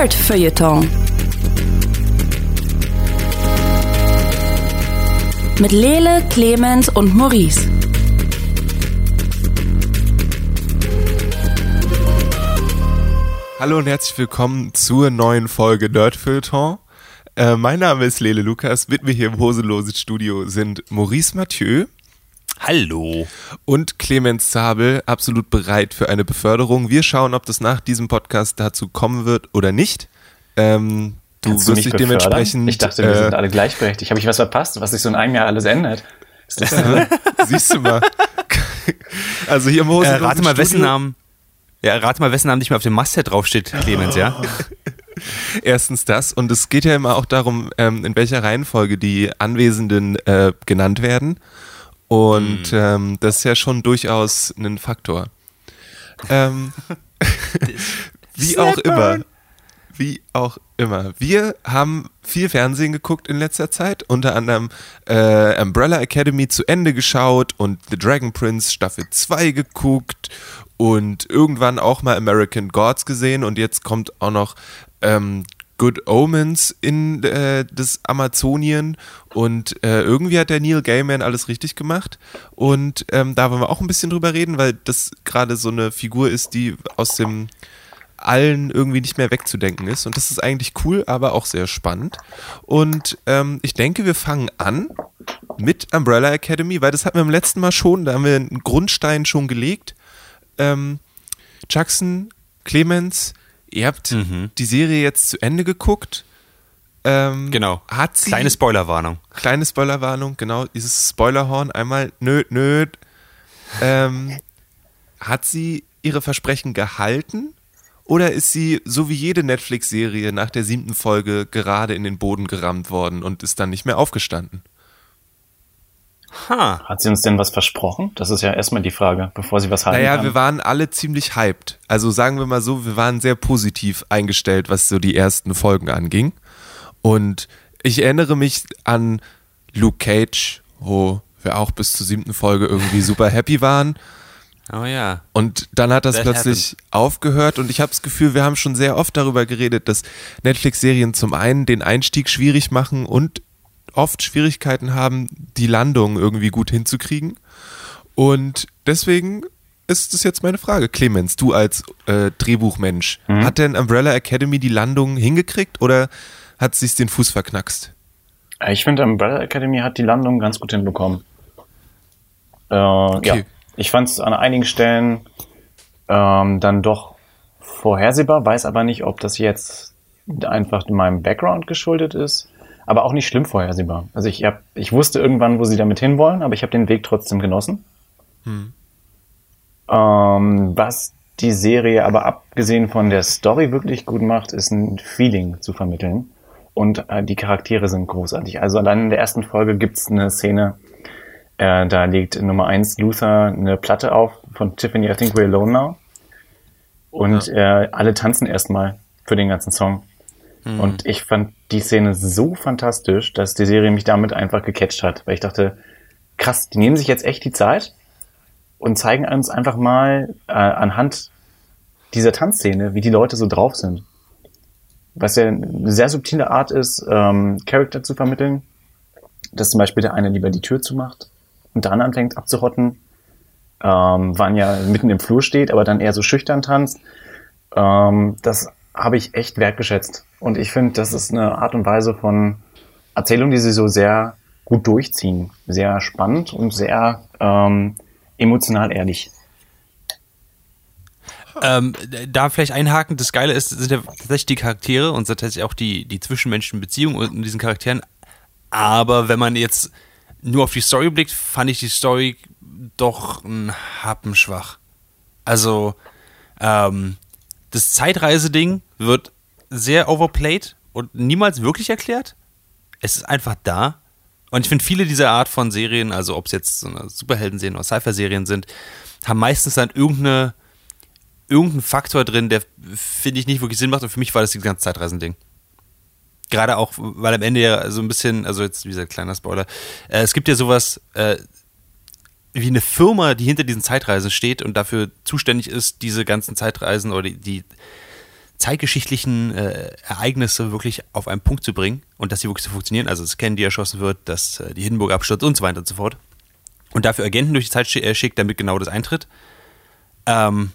Nerd Feuilleton. Mit Lele, Clemens und Maurice. Hallo und herzlich willkommen zur neuen Folge Nerd Feuilleton. Äh, mein Name ist Lele Lukas. Mit mir hier im Hosenlosen Studio sind Maurice Mathieu. Hallo. Und Clemens Zabel, absolut bereit für eine Beförderung. Wir schauen, ob das nach diesem Podcast dazu kommen wird oder nicht. Ähm, du Kannst wirst mich dich befördern? dementsprechend. Ich dachte, wir äh, sind alle gleichberechtigt. Habe ich was verpasst, was sich so in einem Jahr alles ändert? Siehst du mal. also hier im Äh, Hosenlosen rate mal, wessen Namen. Ja, rate mal, wessen Namen nicht mehr auf dem Masthead draufsteht, Clemens, ja? Erstens das und es geht ja immer auch darum, ähm, in welcher Reihenfolge die Anwesenden äh, genannt werden. Und ähm, das ist ja schon durchaus ein Faktor. Ähm, wie auch immer. Wie auch immer. Wir haben viel Fernsehen geguckt in letzter Zeit, unter anderem äh, Umbrella Academy zu Ende geschaut und The Dragon Prince Staffel 2 geguckt und irgendwann auch mal American Gods gesehen und jetzt kommt auch noch ähm, Good Omens in äh, das Amazonien und äh, irgendwie hat der Neil Gaiman alles richtig gemacht und ähm, da wollen wir auch ein bisschen drüber reden, weil das gerade so eine Figur ist, die aus dem allen irgendwie nicht mehr wegzudenken ist. Und das ist eigentlich cool, aber auch sehr spannend. Und ähm, ich denke, wir fangen an mit Umbrella Academy, weil das hatten wir im letzten Mal schon, da haben wir einen Grundstein schon gelegt. Ähm, Jackson, Clemens, ihr habt die Serie jetzt zu Ende geguckt. Ähm, Genau. Hat sie, Kleine Spoilerwarnung. kleine Spoilerwarnung, genau, dieses Spoilerhorn einmal, nöd, nöd. Ähm, hat sie ihre Versprechen gehalten? Oder ist sie, so wie jede Netflix-Serie, nach der siebten Folge gerade in den Boden gerammt worden und ist dann nicht mehr aufgestanden? Ha. Hat sie uns denn was versprochen? Das ist ja erstmal die Frage, bevor sie was halten Naja, kann. wir waren alle ziemlich hyped. Also sagen wir mal so, wir waren sehr positiv eingestellt, was so die ersten Folgen anging. Und ich erinnere mich an Luke Cage, wo wir auch bis zur siebten Folge irgendwie super happy waren. Oh ja. Und dann hat das That plötzlich aufgehört und ich habe das Gefühl, wir haben schon sehr oft darüber geredet, dass Netflix-Serien zum einen den Einstieg schwierig machen und oft Schwierigkeiten haben, die Landung irgendwie gut hinzukriegen. Und deswegen ist das jetzt meine Frage. Clemens, du als äh, Drehbuchmensch, hat denn Umbrella Academy die Landung hingekriegt oder hat sie den Fuß verknackst? Ich finde, Umbrella Academy hat die Landung ganz gut hinbekommen. Äh, Ja, ich fand es an einigen Stellen ähm, dann doch vorhersehbar, weiß aber nicht, ob das jetzt einfach meinem Background geschuldet ist, aber auch nicht schlimm vorhersehbar. Also ich, hab, ich wusste irgendwann, wo sie damit hinwollen, aber ich habe den Weg trotzdem genossen. Ähm, was die Serie aber abgesehen von der Story wirklich gut macht, ist ein Feeling zu vermitteln. Und äh, die Charaktere sind großartig. Also allein in der ersten Folge gibt's eine Szene, äh, da legt Nummer eins Luther eine Platte auf von Tiffany, I think we're alone now. Und äh, alle tanzen erstmal für den ganzen Song. Und ich fand die Szene so fantastisch, dass die Serie mich damit einfach gecatcht hat. Weil ich dachte, krass, die nehmen sich jetzt echt die Zeit und zeigen uns einfach mal äh, anhand dieser Tanzszene, wie die Leute so drauf sind. Was ja eine sehr subtile Art ist, ähm, Charakter zu vermitteln. Dass zum Beispiel der eine lieber die Tür zumacht und der andere anfängt abzurotten. Ähm, wann ja mitten im Flur steht, aber dann eher so schüchtern tanzt. Ähm, das habe ich echt wertgeschätzt. Und ich finde, das ist eine Art und Weise von Erzählung, die sie so sehr gut durchziehen. Sehr spannend und sehr ähm, emotional ehrlich. Ähm, da vielleicht einhaken, das Geile ist, sind ja tatsächlich die Charaktere und tatsächlich auch die, die zwischenmenschlichen Beziehungen unter diesen Charakteren. Aber wenn man jetzt nur auf die Story blickt, fand ich die Story doch ein Happen schwach. Also, ähm, das Zeitreiseding wird sehr overplayed und niemals wirklich erklärt. Es ist einfach da. Und ich finde, viele dieser Art von Serien, also ob es jetzt so eine Superhelden-Serien oder Cypher-Serien sind, haben meistens dann irgendeine, irgendeinen Faktor drin, der, finde ich, nicht wirklich Sinn macht. Und für mich war das das ganze Zeitreisending. Gerade auch, weil am Ende ja so ein bisschen, also jetzt gesagt, kleiner Spoiler, äh, es gibt ja sowas äh, wie eine Firma, die hinter diesen Zeitreisen steht und dafür zuständig ist, diese ganzen Zeitreisen oder die, die zeitgeschichtlichen äh, Ereignisse wirklich auf einen Punkt zu bringen und dass sie wirklich so funktionieren. Also dass Kennedy erschossen wird, dass äh, die Hindenburg abstürzt und so weiter und so fort. Und dafür Agenten durch die Zeit äh, schickt, damit genau das eintritt. Ähm,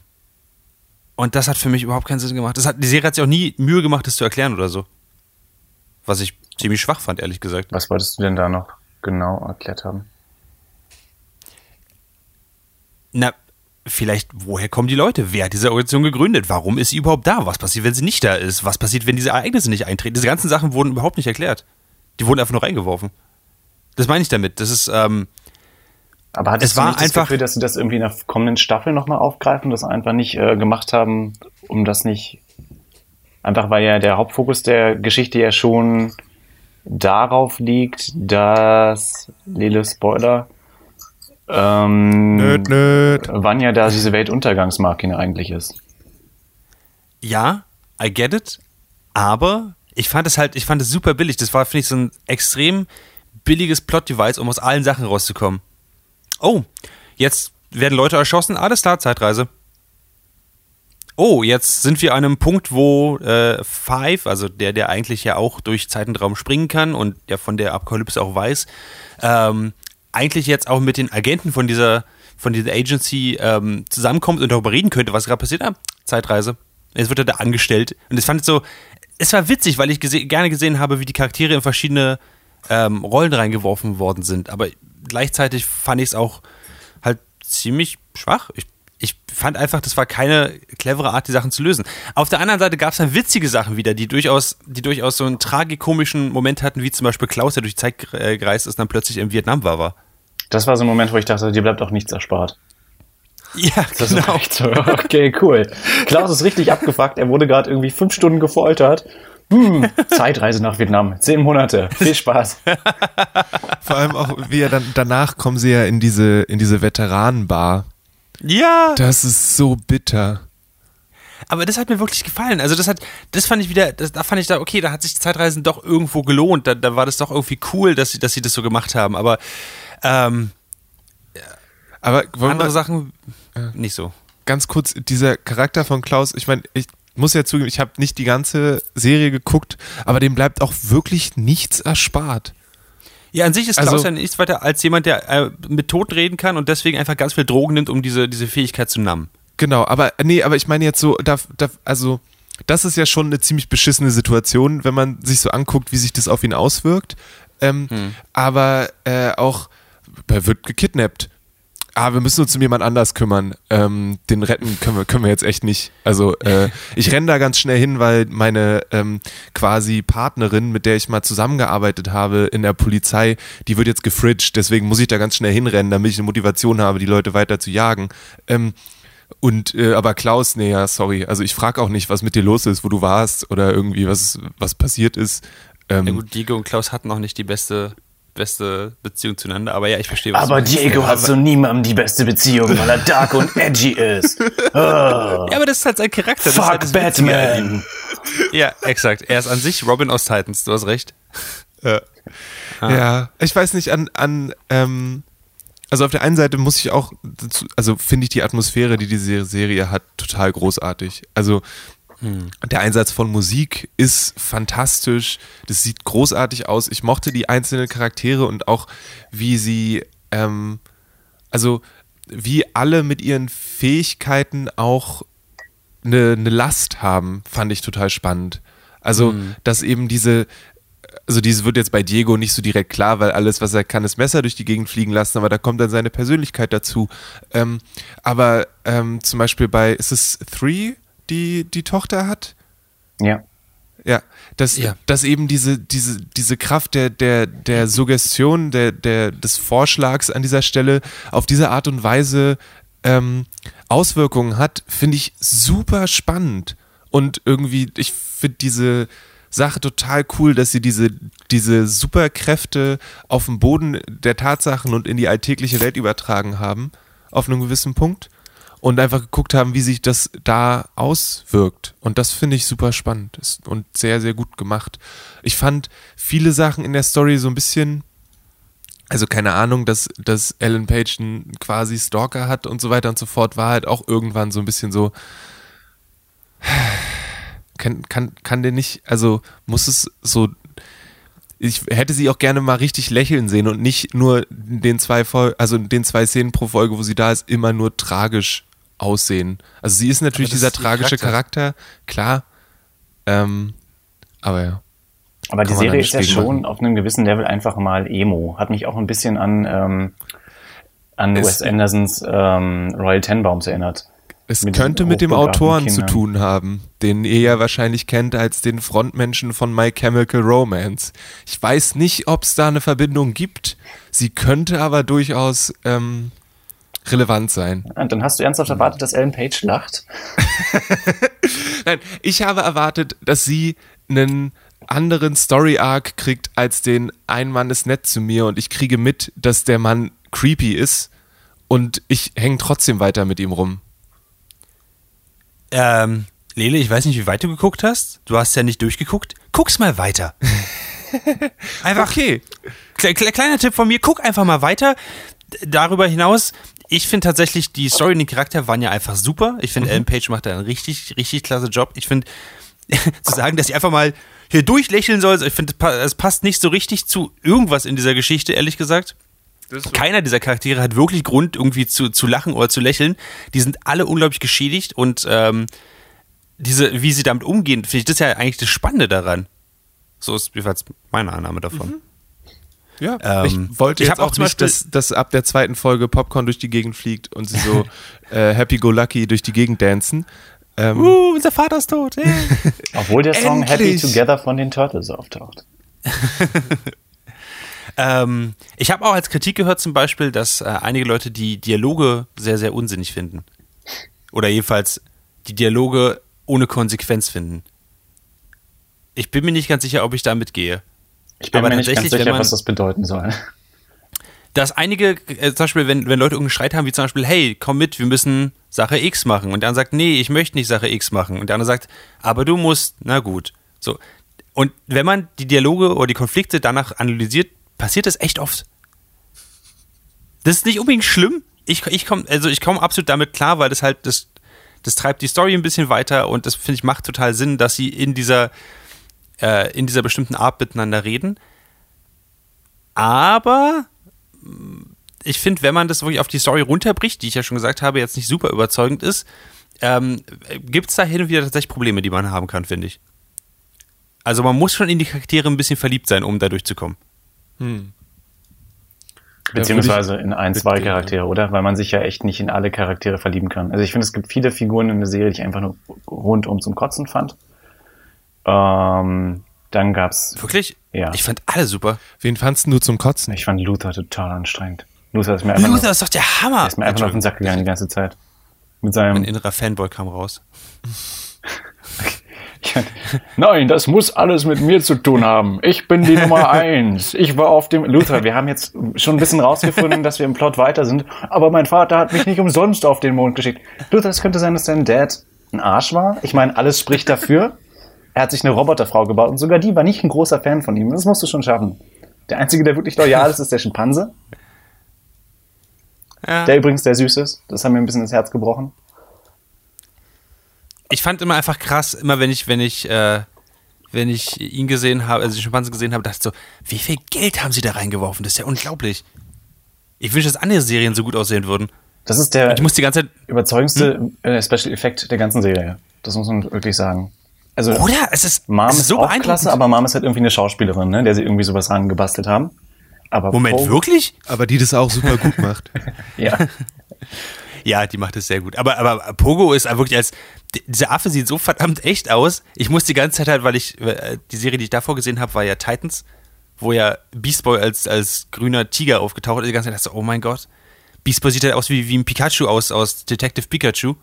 und das hat für mich überhaupt keinen Sinn gemacht. Das hat, die Serie hat sich auch nie Mühe gemacht, das zu erklären oder so. Was ich ziemlich schwach fand, ehrlich gesagt. Was wolltest du denn da noch genau erklärt haben? Na, vielleicht, woher kommen die Leute? Wer hat diese Organisation gegründet? Warum ist sie überhaupt da? Was passiert, wenn sie nicht da ist? Was passiert, wenn diese Ereignisse nicht eintreten? Diese ganzen Sachen wurden überhaupt nicht erklärt. Die wurden einfach nur reingeworfen. Das meine ich damit. Das ist, ähm, Aber hattest Es du war nicht das einfach- Gefühl, dass sie das irgendwie in der kommenden Staffel nochmal aufgreifen, das einfach nicht äh, gemacht haben, um das nicht einfach weil ja der Hauptfokus der Geschichte ja schon darauf liegt, dass Lele Spoiler ähm, Nöd, nöd. wann ja da diese Weltuntergangsmarke eigentlich ist. ja, I get it, aber ich fand es halt, ich fand es super billig. Das war, finde ich, so ein extrem billiges Plot-Device, um aus allen Sachen rauszukommen. Oh, jetzt werden Leute erschossen, alles klar, Zeitreise. Oh, jetzt sind wir an einem Punkt, wo äh, Five, also der, der eigentlich ja auch durch Zeit und Raum springen kann und ja von der Apokalypse auch weiß, ähm, eigentlich jetzt auch mit den Agenten von dieser, von dieser Agency ähm, zusammenkommt und darüber reden könnte, was gerade passiert. Ah, Zeitreise. Jetzt wird er da angestellt. Und das fand ich so, es war witzig, weil ich gese gerne gesehen habe, wie die Charaktere in verschiedene ähm, Rollen reingeworfen worden sind. Aber gleichzeitig fand ich es auch halt ziemlich schwach. Ich, ich fand einfach, das war keine clevere Art, die Sachen zu lösen. Auf der anderen Seite gab es dann witzige Sachen wieder, die durchaus, die durchaus so einen tragikomischen Moment hatten, wie zum Beispiel Klaus, der durch die Zeit äh, gereist ist und dann plötzlich in Vietnam war. war. Das war so ein Moment, wo ich dachte, dir bleibt auch nichts erspart. Ja, Das genau. ist echt so, okay, cool. Klaus ist richtig abgefuckt. Er wurde gerade irgendwie fünf Stunden gefoltert. Hm, Zeitreise nach Vietnam. Zehn Monate. Viel Spaß. Vor allem auch, wie er dann, danach kommen sie ja in diese, in diese Veteranenbar. Ja, Das ist so bitter. aber das hat mir wirklich gefallen. Also das hat, das fand ich wieder, das, da fand ich da, okay, da hat sich Zeitreisen doch irgendwo gelohnt. Da, da war das doch irgendwie cool, dass sie, dass sie das so gemacht haben. Aber ähm, Aber andere Sachen nicht so. ganz kurz, dieser Charakter von Klaus, ich meine, ich muss ja zugeben, ich habe nicht die ganze Serie geguckt, aber dem bleibt auch wirklich nichts erspart. Ja, an sich ist Also- Klaus ja nichts weiter als jemand, der äh, mit Tod reden kann und deswegen einfach ganz viel Drogen nimmt, um diese, diese Fähigkeit zu nammen. Genau, aber nee, aber ich meine jetzt so, da, da, also das ist ja schon eine ziemlich beschissene Situation, wenn man sich so anguckt, wie sich das auf ihn auswirkt. Ähm, Aber äh, auch, er wird gekidnappt. Ah, wir müssen uns um jemand anders kümmern. Ähm, den retten können wir, können wir jetzt echt nicht. Also äh, ich renne da ganz schnell hin, weil meine ähm, quasi Partnerin, mit der ich mal zusammengearbeitet habe in der Polizei, die wird jetzt gefridged. Deswegen muss ich da ganz schnell hinrennen, damit ich eine Motivation habe, die Leute weiter zu jagen. Ähm, und äh, aber Klaus, nee, ja, sorry. Also ich frage auch nicht, was mit dir los ist, wo du warst oder irgendwie was was passiert ist. Ähm, Ja gut, Diego und Klaus hatten noch nicht die beste, beste Beziehung zueinander, aber ja, ich verstehe, was Aber. Diego hat zu niemandem die beste Beziehung, weil er dark und edgy ist. Oh, Ja, aber das ist halt sein Charakter. halt fuck ihm. Batman. Ja, exakt. Er ist an sich Robin aus Titans, du hast recht. Ja, ich weiß nicht, an, an ähm, also auf der einen Seite muss ich auch, dazu, also finde ich die Atmosphäre, die diese Serie hat, total großartig. Also der Einsatz von Musik ist fantastisch, das sieht großartig aus. Ich mochte die einzelnen Charaktere und auch wie sie, ähm, also wie alle mit ihren Fähigkeiten auch eine, eine Last haben, fand ich total spannend. Also, dass eben diese, also dieses wird jetzt bei Diego nicht so direkt klar, weil alles, was er kann, ist Messer durch die Gegend fliegen lassen, aber da kommt dann seine Persönlichkeit dazu. Ähm, aber ähm, zum Beispiel bei, ist es Three, die die Tochter hat? Ja. Ja, dass, Ja. dass eben diese, diese, diese Kraft der, der, der Suggestion, der, der, des Vorschlags an dieser Stelle auf diese Art und Weise ähm, Auswirkungen hat, finde ich super spannend. Und irgendwie, ich finde diese Sache total cool, dass sie diese, diese Superkräfte auf den Boden der Tatsachen und in die alltägliche Welt übertragen haben, auf einem gewissen Punkt. Und einfach geguckt haben, wie sich das da auswirkt. Und das finde ich super spannend und sehr, sehr gut gemacht. Ich fand viele Sachen in der Story so ein bisschen, also keine Ahnung, dass, dass Ellen Page einen quasi Stalker hat und so weiter und so fort, war halt auch irgendwann so ein bisschen so, Kann, kann, kann der nicht, also muss es so ich hätte sie auch gerne mal richtig lächeln sehen und nicht nur den zwei Fol also den zwei Szenen pro Folge, wo sie da ist, immer nur tragisch aussehen. Also sie ist natürlich dieser ist tragische Charakter, klar. Ähm, aber ja. Aber die Serie ist ja schon machen. auf einem gewissen Level einfach mal Emo. Hat mich auch ein bisschen an, ähm, an Es- Wes Andersons ähm, Royal Tenbaums erinnert. Es Mit könnte mit dem Autoren zu Kindern. tun haben, den ihr ja wahrscheinlich kennt als den Frontmenschen von My Chemical Romance. Ich weiß nicht, ob es da eine Verbindung gibt. Sie könnte aber durchaus ähm, relevant sein. Und dann hast du ernsthaft erwartet, dass Ellen Page lacht? Nein, ich habe erwartet, dass sie einen anderen Story-Arc kriegt als den Ein Mann ist nett zu mir und ich kriege mit, dass der Mann creepy ist und ich hänge trotzdem weiter mit ihm rum. Ähm, Lele, ich weiß nicht, wie weit du geguckt hast. Du hast ja nicht durchgeguckt. Guck's mal weiter. Einfach, Okay. Kle kle kleiner Tipp von mir, guck einfach mal weiter. Darüber hinaus, ich finde tatsächlich, die Story und die Charakter waren ja einfach super. Ich finde, Ellen Page macht da einen richtig, richtig klasse Job. Ich finde, zu sagen, dass sie einfach mal hier durchlächeln soll, ich finde, es pa- es passt nicht so richtig zu irgendwas in dieser Geschichte, ehrlich gesagt. Keiner dieser Charaktere hat wirklich Grund, irgendwie zu, zu lachen oder zu lächeln. Die sind alle unglaublich geschädigt und ähm, diese, wie sie damit umgehen, finde ich das ist ja eigentlich das Spannende daran. So ist jedenfalls meine Annahme davon. Ja, Ähm, ich wollte ich jetzt auch auch zum nicht, Beispiel- dass, dass ab der zweiten Folge Popcorn durch die Gegend fliegt und sie so äh, happy-go-lucky durch die Gegend dancen. Ähm, Uh, unser Vater ist tot. Hey. Obwohl der Song Happy! Together von den Turtles auftaucht. ähm, ich habe auch als Kritik gehört zum Beispiel, dass äh, einige Leute die Dialoge sehr, sehr unsinnig finden. Oder jedenfalls die Dialoge ohne Konsequenz finden. Ich bin mir nicht ganz sicher, ob ich da mitgehe. Ich bin Aber mir nicht ganz sicher, man- was das bedeuten soll. dass einige, äh, zum Beispiel, wenn, wenn Leute irgendeinen Streit haben, wie zum Beispiel, hey, komm mit, wir müssen Sache X machen. Und der andere sagt, nee, ich möchte nicht Sache X machen. Und der andere sagt, aber du musst, na gut. So. Und wenn man die Dialoge oder die Konflikte danach analysiert, passiert das echt oft. Das ist nicht unbedingt schlimm. Ich, ich komme also ich komme absolut damit klar, weil das halt, das, das treibt die Story ein bisschen weiter und das finde ich macht total Sinn, dass sie in dieser, äh, in dieser bestimmten Art miteinander reden. Aber ich finde, wenn man das wirklich auf die Story runterbricht, die ich ja schon gesagt habe, jetzt nicht super überzeugend ist, ähm, gibt es da hin und wieder tatsächlich Probleme, die man haben kann, finde ich. Also man muss schon in die Charaktere ein bisschen verliebt sein, um da durchzukommen. Beziehungsweise in ein, zwei Charaktere, oder? Weil man sich ja echt nicht in alle Charaktere verlieben kann. Also ich finde, es gibt viele Figuren in der Serie, die ich einfach nur rundum zum Kotzen fand. Ähm, dann gab's, Wirklich? Ja. Ich fand alle super. wen fandst du zum Kotzen? ich fand Luther total anstrengend. Luther ist mir einfach, Luther nur, ist doch der Hammer. ist mir einfach nur auf den Sack gegangen die ganze Zeit. Mit Mein seinem, innerer Fanboy kam raus. nein, das muss alles mit mir zu tun haben. Ich bin die Nummer eins. Ich war auf dem, Luther, wir haben jetzt schon ein bisschen rausgefunden, dass wir im Plot weiter sind, aber mein Vater hat mich nicht umsonst auf den Mond geschickt. Luther, es könnte sein, dass dein Dad ein Arsch war. Ich meine, alles spricht dafür. Er hat sich eine Roboterfrau gebaut und sogar die war nicht ein großer Fan von ihm. Das musst du schon schaffen. Der Einzige, der wirklich loyal ist, ist der Schimpanse. Ja. Der übrigens der süß ist. Das hat mir ein bisschen das Herz gebrochen. ich fand immer einfach krass, immer wenn ich, wenn ich, äh, wenn ich ihn gesehen habe, also den Schimpansen gesehen habe, dachte ich so, wie viel Geld haben sie da reingeworfen? Das ist ja unglaublich. Ich wünsche, dass andere Serien so gut aussehen würden. Das ist der Ich muss die ganze Zeit, überzeugendste äh, Special Effekt der ganzen Serie. Das muss man wirklich sagen. Also oder? Es ist, Mom es ist, ist so auch klasse, aber Mom ist halt irgendwie eine Schauspielerin, ne, der sie irgendwie sowas rangebastelt haben. Aber Moment, Poe- wirklich? Aber die das auch super gut macht. Ja. Ja, die macht es sehr gut. Aber, aber Pogo ist wirklich als. Dieser Affe sieht so verdammt echt aus. Ich muss die ganze Zeit halt, weil ich. äh, Die Serie, die ich davor gesehen habe, war ja Titans, wo ja Beast Boy als, als grüner Tiger aufgetaucht ist. Die ganze Zeit dachte ich so, oh mein Gott. Beast Boy sieht halt aus wie, wie ein Pikachu aus, aus Detective Pikachu.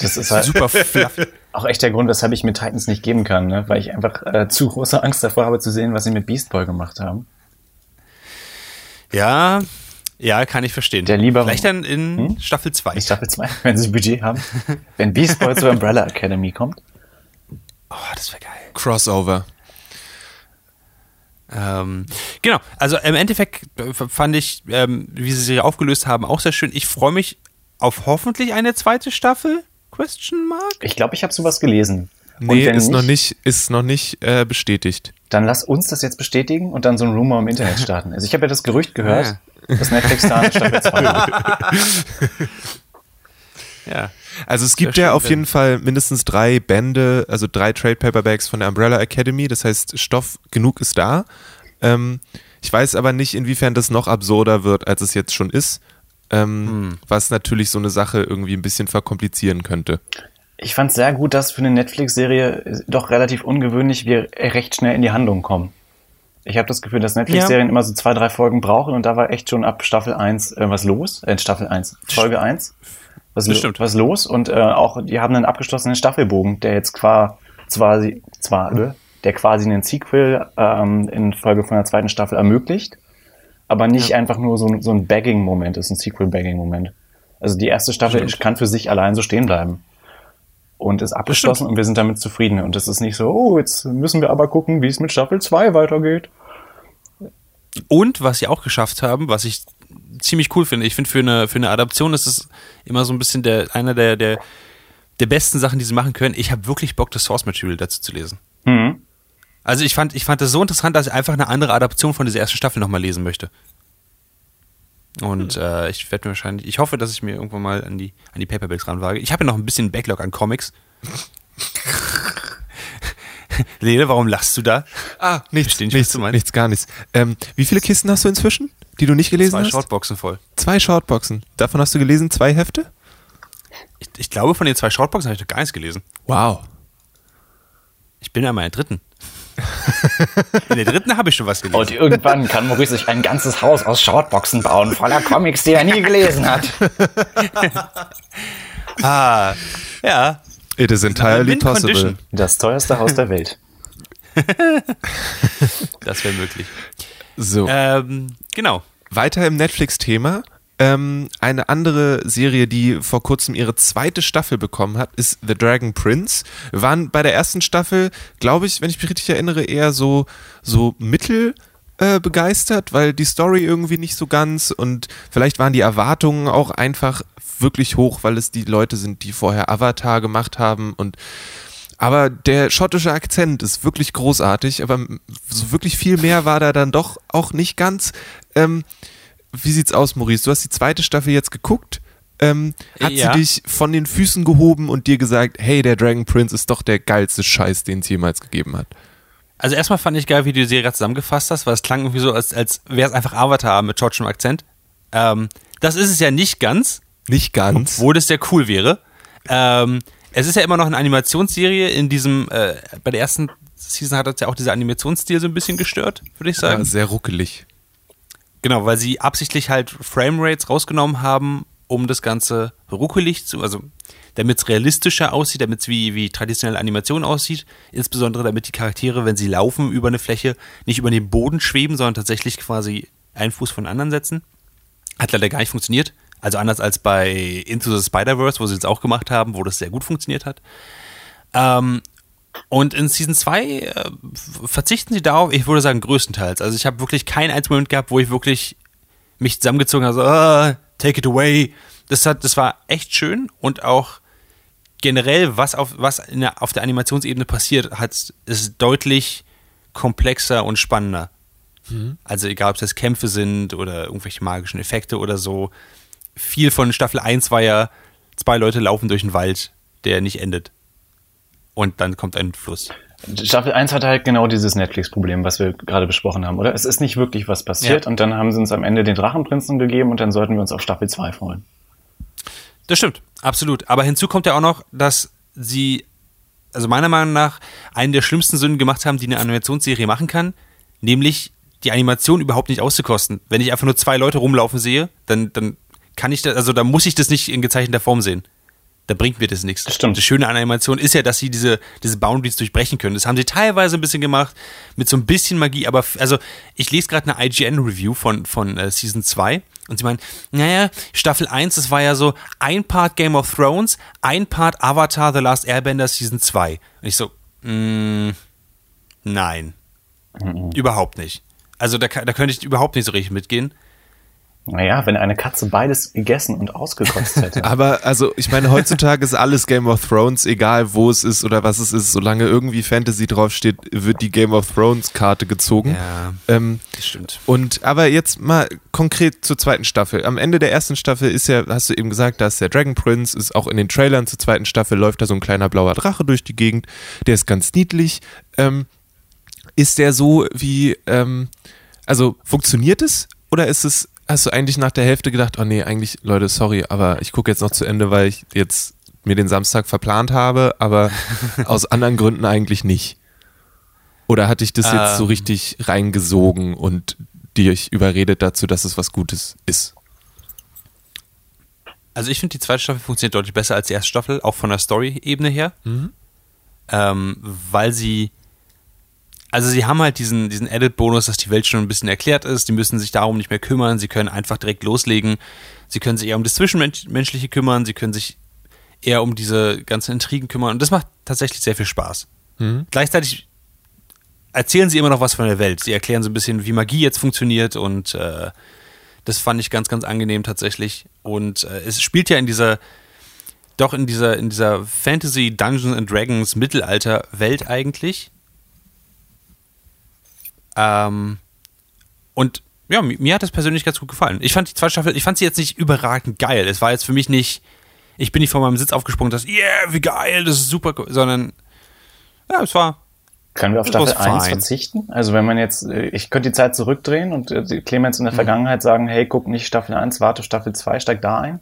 Das ist halt Super fluffy. auch echt der Grund, weshalb ich mir Titans nicht geben kann, ne? weil ich einfach äh, zu große Angst davor habe zu sehen, was sie mit Beast Boy gemacht haben. Ja, ja, kann ich verstehen. Der lieber- Vielleicht dann in Staffel 2. In Staffel 2, wenn sie Budget haben. Wenn Beast Boy zur Umbrella Academy kommt. Oh, das wäre geil. Crossover. Ähm, genau, also im Endeffekt äh, fand ich, ähm, wie sie sich aufgelöst haben, auch sehr schön. Ich freue mich auf hoffentlich eine zweite Staffel. Question Mark? Ich glaube, ich habe sowas gelesen. Nee, ist noch nicht- nicht, ist noch nicht äh, bestätigt. Dann lass uns das jetzt bestätigen und dann so ein Rumor im Internet starten. Also ich habe ja das Gerücht gehört, dass Netflix da eine Staffel 2 hat. Ja. Also es gibt ja auf jeden Fall mindestens drei Bände, also drei Trade Paperbacks von der Umbrella Academy. Das heißt, Stoff genug ist da. Ähm, ich weiß aber nicht, inwiefern das noch absurder wird, als es jetzt schon ist. Ähm, Was natürlich so eine Sache irgendwie ein bisschen verkomplizieren könnte. Ich fand sehr gut, dass für eine Netflix-Serie doch relativ ungewöhnlich wir recht schnell in die Handlung kommen. Ich habe das Gefühl, dass Netflix-Serien immer so zwei, drei Folgen brauchen und da war echt schon ab Staffel 1 äh, was los. Äh, Staffel 1, Folge 1. Was, Das lo stimmt. was los und äh, auch die haben einen abgeschlossenen Staffelbogen, der jetzt qua, zwar, zwar äh, der quasi einen Sequel ähm, in Folge von der zweiten Staffel ermöglicht, aber nicht einfach nur so, ein- so ein Bagging-Moment ist, ein Sequel-Bagging-Moment. Also die erste Staffel Stimmt. kann für sich allein so stehen bleiben und ist abgeschlossen und wir sind damit zufrieden. Und es ist nicht so, oh, jetzt müssen wir aber gucken, wie es mit Staffel 2 weitergeht. Und was sie auch geschafft haben, was ich ziemlich cool finde, ich finde für eine, für eine Adaption ist es immer so ein bisschen der, einer der, der, der besten Sachen, die sie machen können. Ich habe wirklich Bock, das Source Material dazu zu lesen. Mhm. Also ich fand, ich fand das so interessant, dass ich einfach eine andere Adaption von dieser ersten Staffel nochmal lesen möchte. Und äh, ich werde mir wahrscheinlich, ich hoffe, dass ich mir irgendwann mal an die, an die Paperbacks ranwage. Ich habe ja noch ein bisschen Backlog an Comics. Lele, warum lachst du da? Ah, nichts, nicht, nichts, nichts, gar nichts. Ähm, wie viele Kisten hast du inzwischen, die du nicht gelesen Zwei hast? Shortboxen voll. Zwei Shortboxen. Davon hast du gelesen zwei Hefte? Ich, ich glaube, von den zwei Shortboxen habe ich noch gar nichts gelesen. Wow. Ich bin ja mal in der dritten. in der dritten habe ich schon was gelesen. Und irgendwann kann Maurice sich ein ganzes Haus aus Shortboxen bauen, voller Comics, die er nie gelesen hat. ah, ja. It is entirely possible. Condition. Das teuerste Haus der Welt. Das wäre möglich. So. Ähm, genau. Weiter im Netflix-Thema. Ähm, eine andere Serie, die vor kurzem ihre zweite Staffel bekommen hat, ist The Dragon Prince. Wir waren bei der ersten Staffel, glaube ich, wenn ich mich richtig erinnere, eher so, so mittel äh, begeistert, weil die Story irgendwie nicht so ganz und vielleicht waren die Erwartungen auch einfach wirklich hoch, weil es die Leute sind, die vorher Avatar gemacht haben und aber der schottische Akzent ist wirklich großartig, aber so wirklich viel mehr war da dann doch auch nicht ganz. Ähm, wie sieht's aus, Maurice? Du hast die zweite Staffel jetzt geguckt. Ähm, hat Ja. sie dich von den Füßen gehoben und dir gesagt, hey, der Dragon Prince ist doch der geilste Scheiß, den es jemals gegeben hat? Also erstmal fand ich geil, wie du die Serie zusammengefasst hast, weil es klang irgendwie so, als, als wäre es einfach Avatar mit schottischem Akzent. Ähm, das ist es ja nicht ganz, Nicht ganz. obwohl das sehr cool wäre. Ähm, es ist ja immer noch eine Animationsserie in diesem, äh, bei der ersten Season hat das ja auch dieser Animationsstil so ein bisschen gestört, würde ich sagen. ja, sehr ruckelig. Genau, weil sie absichtlich halt Framerates rausgenommen haben, um das Ganze ruckelig zu, also damit es realistischer aussieht, damit es wie, wie traditionelle Animation aussieht, insbesondere damit die Charaktere, wenn sie laufen über eine Fläche, nicht über den Boden schweben, sondern tatsächlich quasi einen Fuß von anderen setzen. Hat leider gar nicht funktioniert. Also anders als bei Into the Spider-Verse, wo sie es auch gemacht haben, wo das sehr gut funktioniert hat. Ähm, und in Season 2 äh, verzichten sie darauf, ich würde sagen größtenteils. Also ich habe wirklich keinen einzigen Moment gehabt, wo ich wirklich mich zusammengezogen habe, so, ah, take it away. Das, hat, das war echt schön und auch generell, was auf, was der, auf der Animationsebene passiert, hat, ist deutlich komplexer und spannender. Also egal, ob das Kämpfe sind oder irgendwelche magischen Effekte oder so. Viel von Staffel 1 war ja, zwei Leute laufen durch einen Wald, der nicht endet. Und dann kommt ein Fluss. Staffel 1 hatte halt genau dieses Netflix-Problem, was wir gerade besprochen haben, oder? Es ist nicht wirklich was passiert Ja. und dann haben sie uns am Ende den Drachenprinzen gegeben und dann sollten wir uns auf Staffel 2 freuen. Das stimmt, absolut. Aber hinzu kommt ja auch noch, dass sie, also meiner Meinung nach, einen der schlimmsten Sünden gemacht haben, die eine Animationsserie machen kann, nämlich die Animation überhaupt nicht auszukosten. Wenn ich einfach nur zwei Leute rumlaufen sehe, dann, dann kann ich das, also da muss ich das nicht in gezeichneter Form sehen. Da bringt mir das nichts. Das stimmt. Das Schöne an Animation ist ja, dass sie diese, diese Boundaries durchbrechen können. Das haben sie teilweise ein bisschen gemacht, mit so ein bisschen Magie, aber also ich lese gerade eine IGN-Review von, von äh, Season 2 und sie meinen, naja, Staffel 1, das war ja so ein Part Game of Thrones, ein Part Avatar The Last Airbender Season 2. Und ich so, mm, nein. Überhaupt nicht. Also da, da könnte ich überhaupt nicht so richtig mitgehen. Naja, wenn eine Katze beides gegessen und ausgekotzt hätte. Aber also, ich meine, heutzutage ist alles Game of Thrones, egal wo es ist oder was es ist, solange irgendwie Fantasy draufsteht, wird die Game of Thrones Karte gezogen. Ja, Ähm, das stimmt. und aber jetzt mal konkret zur zweiten Staffel. Am Ende der ersten Staffel ist ja, hast du eben gesagt, da ist der Dragon Prince, ist auch in den Trailern zur zweiten Staffel läuft da so ein kleiner blauer Drache durch die Gegend. Der ist ganz niedlich. Ähm, ist der so wie, ähm, also funktioniert es oder ist es, hast du eigentlich nach der Hälfte gedacht, oh nee, eigentlich, Leute, sorry, aber ich gucke jetzt noch zu Ende, weil ich jetzt mir den Samstag verplant habe, aber aus anderen Gründen eigentlich nicht. Oder hatte ich das jetzt so Ähm. richtig reingesogen und dich überredet dazu, dass es was Gutes ist? Also ich finde, die zweite Staffel funktioniert deutlich besser als die erste Staffel, auch von der Story-Ebene her. Ähm, weil sie, also sie haben halt diesen, diesen Edit-Bonus, dass die Welt schon ein bisschen erklärt ist, die müssen sich darum nicht mehr kümmern, sie können einfach direkt loslegen, sie können sich eher um das Zwischenmenschliche kümmern, sie können sich eher um diese ganzen Intrigen kümmern und das macht tatsächlich sehr viel Spaß. Gleichzeitig erzählen sie immer noch was von der Welt. Sie erklären so ein bisschen, wie Magie jetzt funktioniert und äh, das fand ich ganz, ganz angenehm tatsächlich. Und äh, es spielt ja in dieser, doch in dieser, in dieser Fantasy Dungeons and Dragons Mittelalter Welt eigentlich. Ähm, und ja, mi- mir hat das persönlich ganz gut gefallen. Ich fand die zweite Staffel, ich fand sie jetzt nicht überragend geil. Es war jetzt für mich nicht, ich bin nicht von meinem Sitz aufgesprungen, dass, yeah, wie geil, das ist super, cool", sondern ja, es war Können wir auf Staffel 1 fine. verzichten? Also wenn man jetzt, äh, ich könnte die Zeit zurückdrehen und äh, Clemens Mhm. in der Vergangenheit sagen, hey, guck nicht Staffel 1, warte Staffel 2, steig da ein.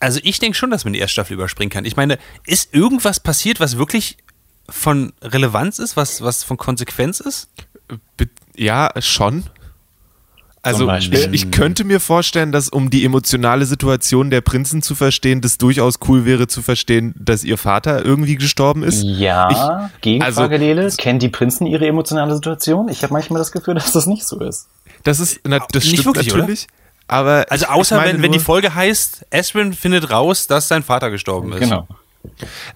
Also ich denke schon, dass man die erste Staffel überspringen kann. Ich meine, ist irgendwas passiert, was wirklich von Relevanz ist, was, was von Konsequenz ist? Ja, schon. Also ich, ich könnte mir vorstellen, dass um die emotionale Situation der Prinzen zu verstehen, das durchaus cool wäre zu verstehen, dass ihr Vater irgendwie gestorben ist. Ja, Gegenfrage, also- Lele. Kennen die Prinzen ihre emotionale Situation? Ich habe manchmal das Gefühl, dass das nicht so ist. Das ist na, das Nicht stimmt wirklich, natürlich. Aber Also ich- außer ich meine wenn, wenn die nur- Folge heißt, Esrin findet raus, dass sein Vater gestorben ist. Genau.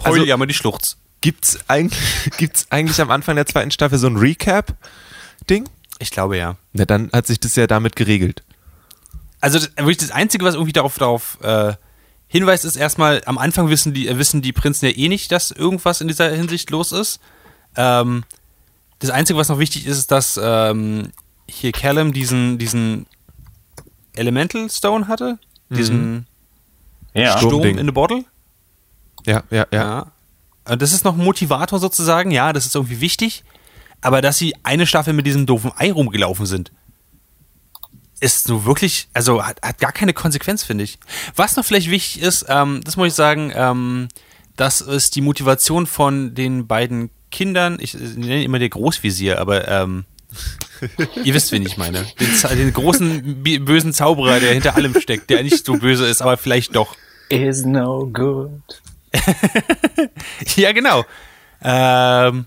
Heul Also- ja mal die Schluchz. Gibt's eigentlich gibt's eigentlich am Anfang der zweiten Staffel so ein Recap Ding? Ich glaube ja. Na dann hat sich das ja damit geregelt. Also das, wirklich das Einzige, was irgendwie darauf, darauf äh, hinweist, ist erstmal, am Anfang wissen die, äh, wissen die Prinzen ja eh nicht, dass irgendwas in dieser Hinsicht los ist. Ähm, das Einzige, was noch wichtig ist, ist, dass ähm, hier Callum diesen, diesen Elemental Stone hatte. Diesen Ja. Sturm- in the Bottle. Ja, ja, ja. Ja. Äh, Das ist noch ein Motivator sozusagen, ja, das ist irgendwie wichtig. Aber dass sie eine Staffel mit diesem doofen Ei rumgelaufen sind, ist so wirklich, also hat, hat gar keine Konsequenz, finde ich. Was noch vielleicht wichtig ist, ähm, das muss ich sagen, ähm, das ist die Motivation von den beiden Kindern. Ich, äh, nenne immer der Großvisier, aber ähm, ihr wisst, wen ich meine. Den, den großen bösen Zauberer, der hinter allem steckt, der nicht so böse ist, aber vielleicht doch. Is no good. Ja, genau. Ähm,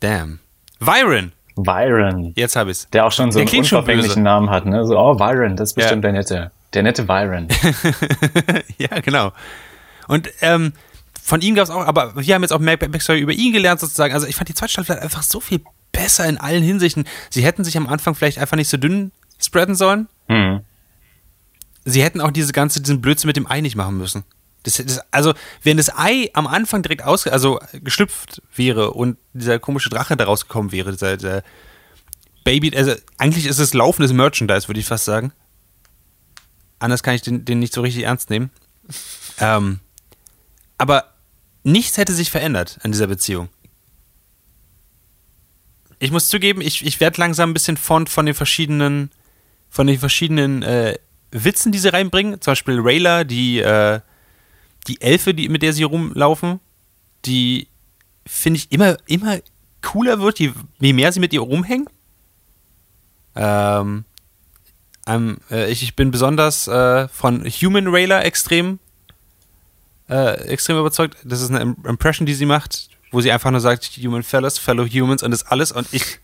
damn. Viren. Byron. Jetzt habe ich's. Der auch schon so Der einen unverfänglichen. Namen hat, ne? So, oh, Byron, das ist bestimmt Ja. der nette. Der nette Byron. Ja, genau. Und ähm, von ihm gab es auch, aber wir haben jetzt auch mehr Backstory über ihn gelernt sozusagen. Also ich fand die zweite Staffel einfach so viel besser in allen Hinsichten. Sie hätten sich am Anfang vielleicht einfach nicht so dünn spreaden sollen. Hm. Sie hätten auch diese ganze, diesen Blödsinn mit dem Ei nicht machen müssen. Das, das, also, wenn das Ei am Anfang direkt aus, also geschlüpft wäre und dieser komische Drache da rausgekommen wäre, dieser, dieser Baby, also eigentlich ist es laufendes Merchandise, würde ich fast sagen. Anders kann ich den, den nicht so richtig ernst nehmen. Ähm, aber nichts hätte sich verändert an dieser Beziehung. Ich muss zugeben, ich, ich werde langsam ein bisschen fond von den verschiedenen, von den verschiedenen äh, Witzen, die sie reinbringen. Zum Beispiel Rayla, die, äh, die Elfe, die, mit der sie rumlaufen, die finde ich immer, immer cooler wird, je, je mehr sie mit ihr rumhängen. Ähm, ähm, äh, ich, ich bin besonders äh, von Human Rayla extrem, äh, extrem überzeugt. Das ist eine Im- Impression, die sie macht, wo sie einfach nur sagt, Human Fellows, Fellow Humans und das alles. Und ich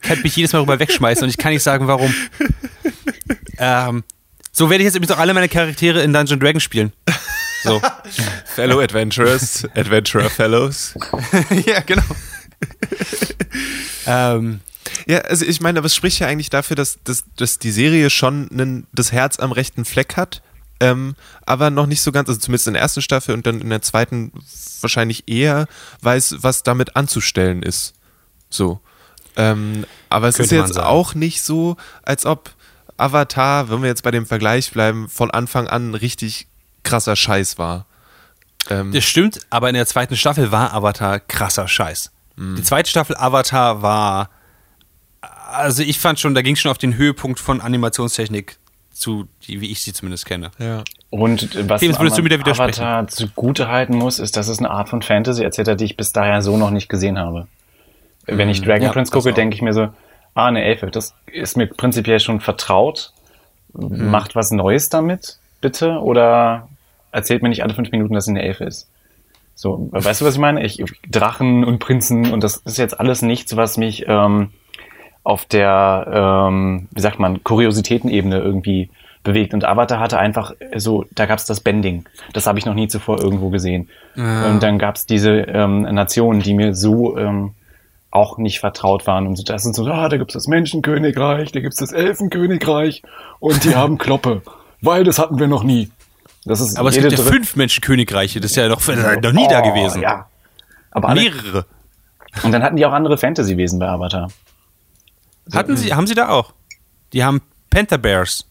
könnte mich jedes Mal rüber wegschmeißen und ich kann nicht sagen, warum. ähm, so werde ich jetzt übrigens auch alle meine Charaktere in Dungeon Dragon spielen. So. Fellow Adventurers, Adventurer Fellows. ja, genau. ähm, Ja, also ich meine, aber es spricht ja eigentlich dafür, dass, dass, dass die Serie schon einen, das Herz am rechten Fleck hat, ähm, aber noch nicht so ganz, also zumindest in der ersten Staffel und dann in der zweiten wahrscheinlich eher weiß, was damit anzustellen ist. So. Ähm, aber es Könnte ist jetzt auch nicht so, als ob Avatar, wenn wir jetzt bei dem Vergleich bleiben, von Anfang an richtig krasser Scheiß war. Ähm, Das stimmt, aber in der zweiten Staffel war Avatar krasser Scheiß. Die zweite Staffel Avatar war, also ich fand schon, da ging schon auf den Höhepunkt von Animationstechnik zu, die, wie ich sie zumindest kenne. ja. Und was Clemens, würdest du widersprechen? Avatar zugute halten muss, ist, dass es eine Art von Fantasy erzählt, die ich bis daher so noch nicht gesehen habe. Wenn ich Dragon ja, Prince gucke, denke ich mir so, ah, eine Elfe, das ist mir prinzipiell schon vertraut. Mhm. Macht was Neues damit, bitte? Oder erzählt mir nicht alle fünf Minuten, dass sie eine Elfe ist. So, weißt du, was ich meine? Ich, Drachen und Prinzen und das ist jetzt alles nichts, was mich ähm, auf der, ähm, wie sagt man, Kuriositätenebene irgendwie bewegt. Und Avatar hatte einfach so, da gab's das Bending. Das habe ich noch nie zuvor irgendwo gesehen. Und dann gab's diese ähm, Nationen, die mir so ähm, auch nicht vertraut waren. Und so, das sind so, ah, da gibt's das Menschenkönigreich, da gibt's das Elfenkönigreich und die haben Kloppe. Weil das hatten wir noch nie. Das ist Aber es gibt ja fünf Menschenkönigreiche, das ist ja noch, noch nie da Oh, gewesen. Ja. Aber alle, Mehrere. und dann hatten die auch andere Fantasy-Wesen bei Avatar. Hatten sie, haben sie da auch. Die haben Panther Bears.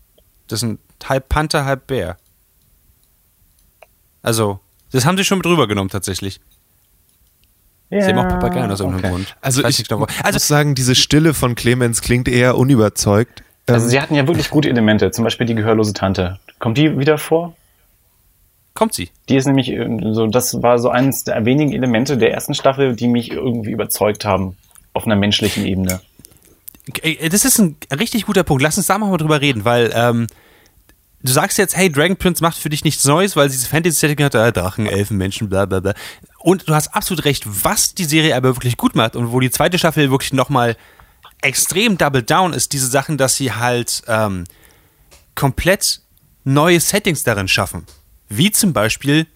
Das sind halb Panther, halb Bär. Also, das haben sie schon mit rübergenommen tatsächlich. Sie haben auch Papageien aus irgendeinem okay. Grund. Also ich genau wo. muss also sagen, diese Stille von Clemens klingt eher unüberzeugt. Also Ähm, sie hatten ja wirklich gute Elemente, zum Beispiel die gehörlose Tante. Kommt die wieder vor? Kommt sie. Die ist nämlich äh, so, das war so eines der wenigen Elemente der ersten Staffel, die mich irgendwie überzeugt haben auf einer menschlichen Ebene. Ey, Das ist ein richtig guter Punkt. Lass uns da mal drüber reden, weil ähm, du sagst jetzt, hey, Dragon Prince macht für dich nichts Neues, weil sie dieses Fantasy-Setting hat, äh, Drachen, Elfen, Menschen, bla bla bla. Und du hast absolut recht, was die Serie aber wirklich gut macht und wo die zweite Staffel wirklich nochmal extrem double down ist, diese Sachen, dass sie halt ähm, komplett neue Settings darin schaffen. Wie zum Beispiel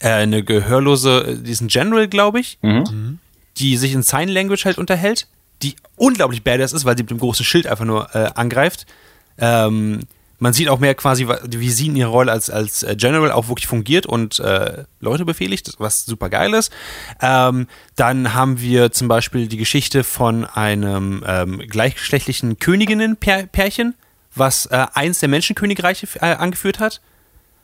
äh, eine gehörlose, äh, diesen General, glaube ich, die sich in Sign Language halt unterhält, die unglaublich badass ist, weil sie mit dem großen Schild einfach nur äh, angreift. Ähm, man sieht auch mehr quasi, wie sie in ihrer Rolle als, als äh, General auch wirklich fungiert und äh, Leute befehligt, was super geil ist. Ähm, dann haben wir zum Beispiel die Geschichte von einem ähm, gleichgeschlechtlichen Königinnen-Pärchen, was äh, eins der Menschenkönigreiche äh, angeführt hat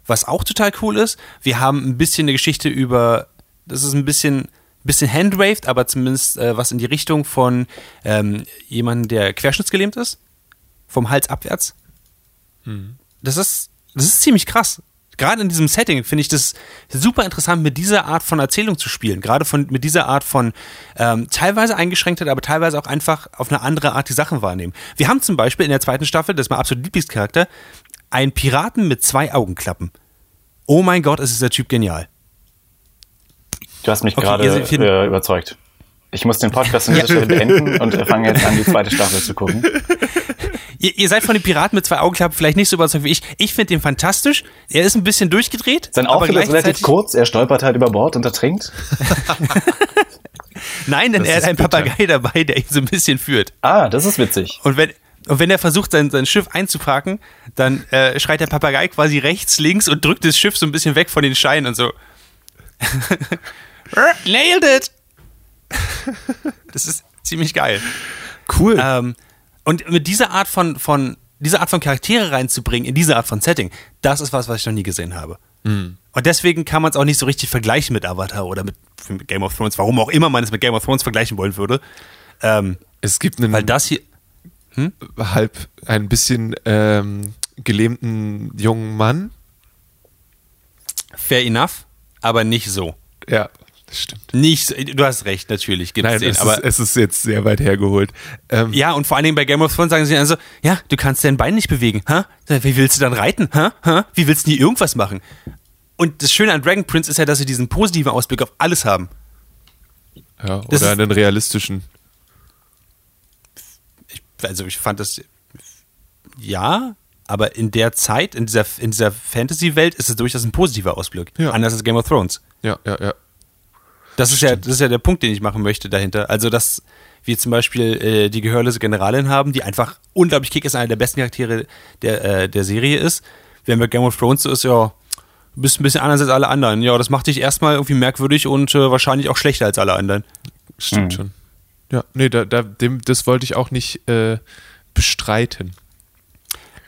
was auch total cool ist. Wir haben ein bisschen eine Geschichte über, das ist ein bisschen, bisschen handwaved, aber zumindest äh, was in die Richtung von ähm, jemandem, der querschnittsgelähmt ist, vom Hals abwärts. Das ist, das ist ziemlich krass. Gerade in diesem Setting finde ich das super interessant, mit dieser Art von Erzählung zu spielen. Gerade von, mit dieser Art von ähm, teilweise Eingeschränktheit, aber teilweise auch einfach auf eine andere Art die Sachen wahrnehmen. Wir haben zum Beispiel in der zweiten Staffel, das ist mein absolut Lieblingscharakter, einen Piraten mit zwei Augenklappen. Oh mein Gott, ist dieser Typ genial. Du hast mich Okay, gerade äh, überzeugt. Ich muss den Podcast an dieser Stelle beenden und fange jetzt an, die zweite Staffel zu gucken. Ihr, ihr seid von dem Piraten mit zwei Augenklappen vielleicht nicht so überzeugt wie ich. Ich finde den fantastisch. Er ist ein bisschen durchgedreht. Sein Auftritt ist relativ kurz, er stolpert halt über Bord und ertrinkt. Nein, denn Das er hat einen bitter. Papagei dabei, der ihn so ein bisschen führt. Ah, das ist witzig. Und wenn, und wenn er versucht, sein, sein Schiff einzuparken, dann äh, schreit der Papagei quasi rechts, links und drückt das Schiff so ein bisschen weg von den Scheinen und so. Nailed it! Das ist ziemlich geil. cool. Ähm, und mit dieser Art von, von, dieser Art von Charaktere reinzubringen, in diese Art von Setting, das ist was, was ich noch nie gesehen habe. Und deswegen kann man es auch nicht so richtig vergleichen mit Avatar oder mit, mit Game of Thrones, warum auch immer man es mit Game of Thrones vergleichen wollen würde. Ähm, es gibt einen weil das hier, halb ein bisschen ähm, gelähmten jungen Mann. fair enough, aber nicht so. Ja, das stimmt. Nicht, so- du hast recht, natürlich gibt es den, es, aber ist, es ist jetzt sehr weit hergeholt. Ähm, ja, und vor allen Dingen bei Game of Thrones sagen sie also, ja, du kannst dein Bein nicht bewegen, hä? Wie willst du dann reiten, hä? hä? Wie willst du nie irgendwas machen? Und das Schöne an Dragon Prince ist ja, dass sie diesen positiven Ausblick auf alles haben. ja, oder einen realistischen. Also ich fand das, ja, aber in der Zeit, in dieser, in dieser Fantasy-Welt ist es durchaus ein positiver Ausblick. Ja. Anders als Game of Thrones. Ja, ja, ja. Das ist ja, das ist ja der Punkt, den ich machen möchte dahinter. Also, dass wir zum Beispiel äh, die gehörlose Generalin haben, die einfach unglaublich kick ist, einer der besten Charaktere der, äh, der Serie ist. Wenn bei Game of Thrones so ist, ja, du bist ein bisschen anders als alle anderen. Ja, das macht dich erstmal irgendwie merkwürdig und äh, wahrscheinlich auch schlechter als alle anderen. Stimmt schon. Ja, nee, da, da, dem, das wollte ich auch nicht äh, bestreiten.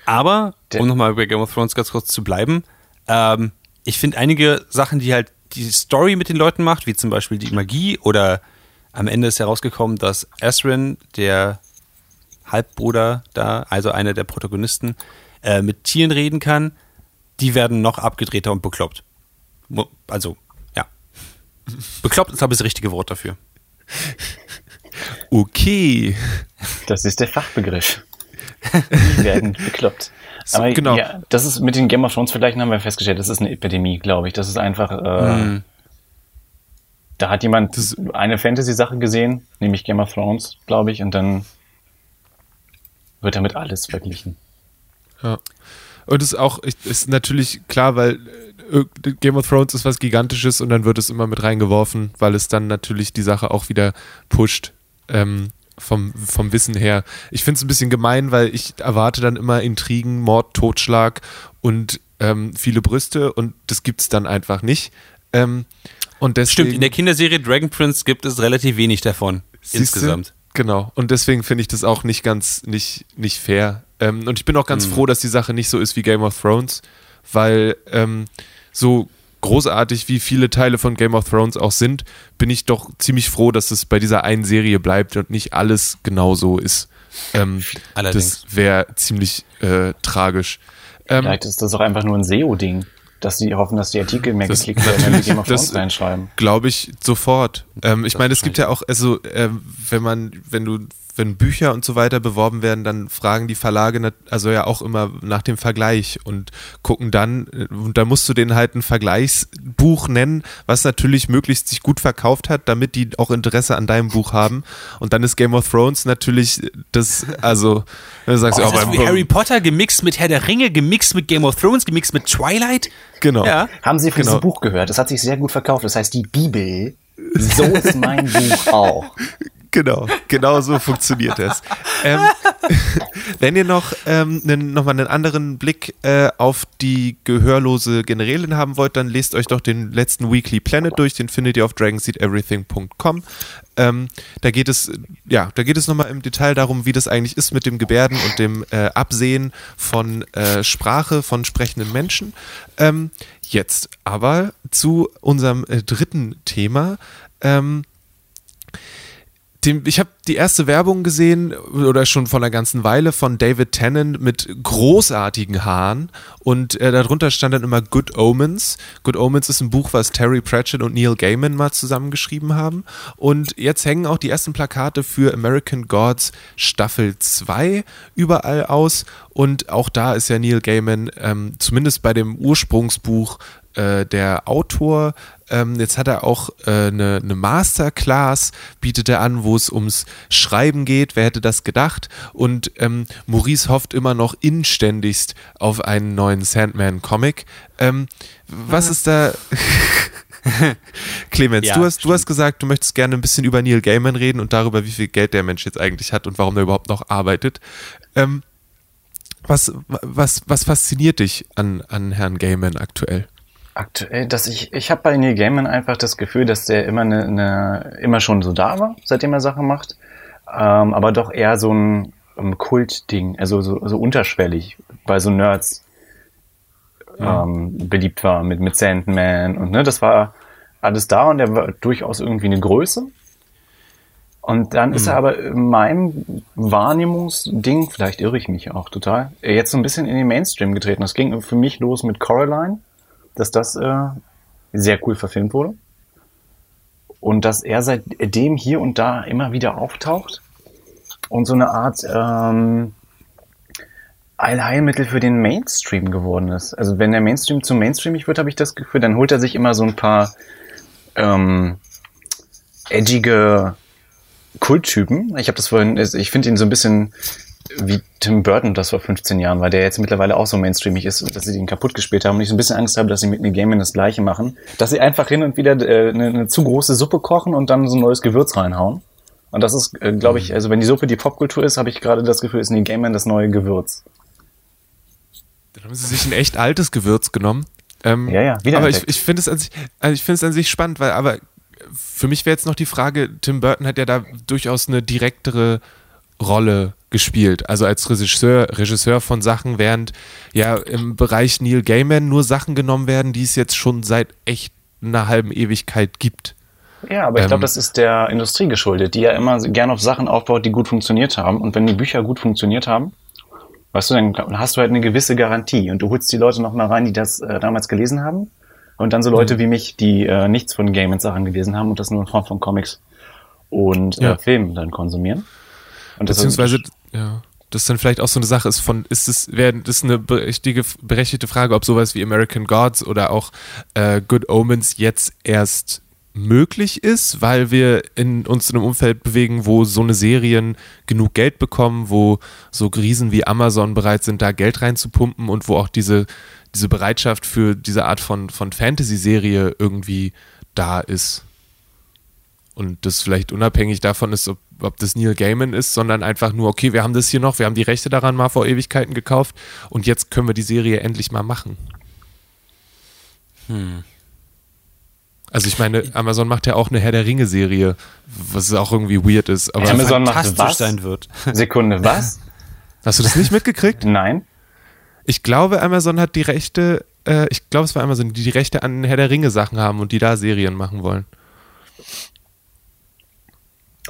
Aber, Der- um nochmal bei Game of Thrones ganz kurz zu bleiben, ähm, ich finde einige Sachen, die halt die Story mit den Leuten macht, wie zum Beispiel die Magie oder am Ende ist herausgekommen, dass Asrin, der Halbbruder da, also einer der Protagonisten, äh, mit Tieren reden kann, die werden noch abgedrehter und bekloppt. Also, ja. Bekloppt ist, glaube ich, das richtige Wort dafür. Okay. Das ist der Fachbegriff. Die werden bekloppt. So, Aber genau. ja, das ist mit den Game of Thrones Vergleichen haben wir festgestellt, das ist eine Epidemie, glaube ich. Das ist einfach, äh, da hat jemand eine Fantasy-Sache gesehen, nämlich Game of Thrones, glaube ich, und dann wird damit alles verglichen. Ja. Und es ist auch, ist natürlich klar, weil äh, Game of Thrones ist was Gigantisches und dann wird es immer mit reingeworfen, weil es dann natürlich die Sache auch wieder pusht. Ähm, vom, vom Wissen her. Ich finde es ein bisschen gemein, weil ich erwarte dann immer Intrigen, Mord, Totschlag und ähm, viele Brüste und das gibt es dann einfach nicht. Ähm, und deswegen, Stimmt, in der Kinderserie Dragon Prince gibt es relativ wenig davon. Insgesamt. Genau. Und deswegen finde ich das auch nicht ganz, nicht, nicht fair. Ähm, und ich bin auch ganz froh, dass die Sache nicht so ist wie Game of Thrones, weil ähm, so großartig wie viele Teile von Game of Thrones auch sind, bin ich doch ziemlich froh, dass es bei dieser einen Serie bleibt und nicht alles genauso ist. Ähm, Allerdings. Das wäre ziemlich äh, tragisch. Ähm, Vielleicht ist das auch einfach nur ein SEO-Ding, dass sie hoffen, dass die Artikel mehr Das- geklickt werden, wenn sie Game of das- Thrones reinschreiben. Glaube ich sofort. Ähm, ich meine, es gibt ja auch, also ähm, wenn man, wenn du, wenn Bücher und so weiter beworben werden, dann fragen die Verlage also ja auch immer nach dem Vergleich und gucken dann, äh, und da musst du denen halt ein Vergleichsbuch nennen, was natürlich möglichst sich gut verkauft hat, damit die auch Interesse an deinem Buch haben. Und dann ist Game of Thrones natürlich das, also, du sagst, Oh, ja, das ist wie Harry Potter gemixt mit Herr der Ringe, gemixt mit Game of Thrones, gemixt mit Twilight. genau. Ja. Haben Sie von Genau. diesem Buch gehört? Das hat sich sehr gut verkauft. Das heißt, die Bibel, so ist mein Buch auch. Genau, genau so funktioniert das. Ähm, wenn ihr noch, ähm, nen, noch mal einen anderen Blick äh, auf die gehörlose Generälin haben wollt, dann lest euch doch den letzten Weekly Planet durch, den findet ihr auf dragonseedeverything.com. Ähm, da geht es, ja, da geht es nochmal im Detail darum, wie das eigentlich ist mit dem Gebärden und dem äh, Absehen von äh, Sprache von sprechenden Menschen. Ähm, jetzt aber zu unserem äh, dritten Thema. Ähm, dem, ich habe die erste Werbung gesehen oder schon vor einer ganzen Weile von David Tennant mit großartigen Haaren. Und äh, darunter stand dann immer Good Omens. Good Omens ist ein Buch, was Terry Pratchett und Neil Gaiman mal zusammengeschrieben haben. Und jetzt hängen auch die ersten Plakate für American Gods Staffel 2 überall aus. Und auch da ist ja Neil Gaiman ähm, zumindest bei dem Ursprungsbuch äh, der Autor. Ähm, jetzt hat er auch äh, eine, eine Masterclass, bietet er an, wo es ums Schreiben geht. Wer hätte das gedacht? Und ähm, Maurice hofft immer noch inständigst auf einen neuen Sandman-Comic. Ähm, was ist da... Clemens, Ja, du, hast, du hast gesagt, du möchtest gerne ein bisschen über Neil Gaiman reden und darüber, wie viel Geld der Mensch jetzt eigentlich hat und warum er überhaupt noch arbeitet. Ähm, was, was, was fasziniert dich an, an Herrn Gaiman aktuell? Aktuell, dass ich, ich habe bei Neil Gaiman einfach das Gefühl, dass der immer eine, eine immer schon so da war, seitdem er Sachen macht, ähm, aber doch eher so ein, um Kultding, also so, so unterschwellig bei so Nerds ähm, beliebt war mit mit Sandman und ne, das war alles da und der war durchaus irgendwie eine Größe. Und dann ist er aber in meinem Wahrnehmungsding, vielleicht irre ich mich auch total, jetzt so ein bisschen in den Mainstream getreten. Das ging für mich los mit Coraline dass das äh, sehr cool verfilmt wurde. Und dass er seitdem hier und da immer wieder auftaucht und so eine Art ähm, Allheilmittel für den Mainstream geworden ist. Also wenn der Mainstream zu mainstreamig wird, habe ich das Gefühl, dann holt er sich immer so ein paar ähm, edgige Kulttypen. Ich habe das vorhin, ich finde ihn so ein bisschen wie Tim Burton das vor 15 Jahren war, der jetzt mittlerweile auch so mainstreamig ist, dass sie den kaputt gespielt haben und ich so ein bisschen Angst habe, dass sie mit Neil das gleiche machen. Dass sie einfach hin und wieder äh, eine, eine zu große Suppe kochen und dann so ein neues Gewürz reinhauen. Und das ist, äh, glaube ich, also wenn die Suppe die Popkultur ist, habe ich gerade das Gefühl, ist Neil Gaiman das neue Gewürz. Dann haben sie sich ein echt altes Gewürz genommen. Ähm, Ja, ja, wieder Aber ich, ich finde es an sich, also ich finde es an sich spannend, weil aber für mich wäre jetzt noch die Frage, Tim Burton hat ja da durchaus eine direktere Rolle gespielt, also als Regisseur, Regisseur von Sachen, während ja im Bereich Neil Gaiman nur Sachen genommen werden, die es jetzt schon seit echt einer halben Ewigkeit gibt. Ja, aber ich Ähm, glaube, das ist der Industrie geschuldet, die ja immer gerne auf Sachen aufbaut, die gut funktioniert haben. Und wenn die Bücher gut funktioniert haben, weißt du, dann hast du halt eine gewisse Garantie. Und du holst die Leute noch mal rein, die das äh, damals gelesen haben. Und dann so Mhm. Leute wie mich, die äh, nichts von Game Sachen gelesen haben und das nur in Form von Comics und Ja. äh, Filmen dann konsumieren. Und das Beziehungsweise, ja, das dann vielleicht auch so eine Sache ist von, ist es, wäre das eine berechtigte, berechtigte Frage, ob sowas wie American Gods oder auch äh, Good Omens jetzt erst möglich ist, weil wir in uns in einem Umfeld bewegen, wo so eine Serien genug Geld bekommen, wo so Riesen wie Amazon bereit sind, da Geld reinzupumpen und wo auch diese, diese Bereitschaft für diese Art von, von Fantasy-Serie irgendwie da ist. Und das vielleicht unabhängig davon ist, ob, ob das Neil Gaiman ist, sondern einfach nur, okay, wir haben das hier noch, wir haben die Rechte daran mal vor Ewigkeiten gekauft und jetzt können wir die Serie endlich mal machen. Also ich meine, Amazon macht ja auch eine Herr der Ringe-Serie, was auch irgendwie weird ist. Aber Amazon macht fantastisch was? sein wird. Sekunde, was? hast du das nicht mitgekriegt? Nein? Ich glaube, Amazon hat die Rechte, äh, ich glaube, es war Amazon, die die Rechte an Herr der Ringe-Sachen haben und die da Serien machen wollen.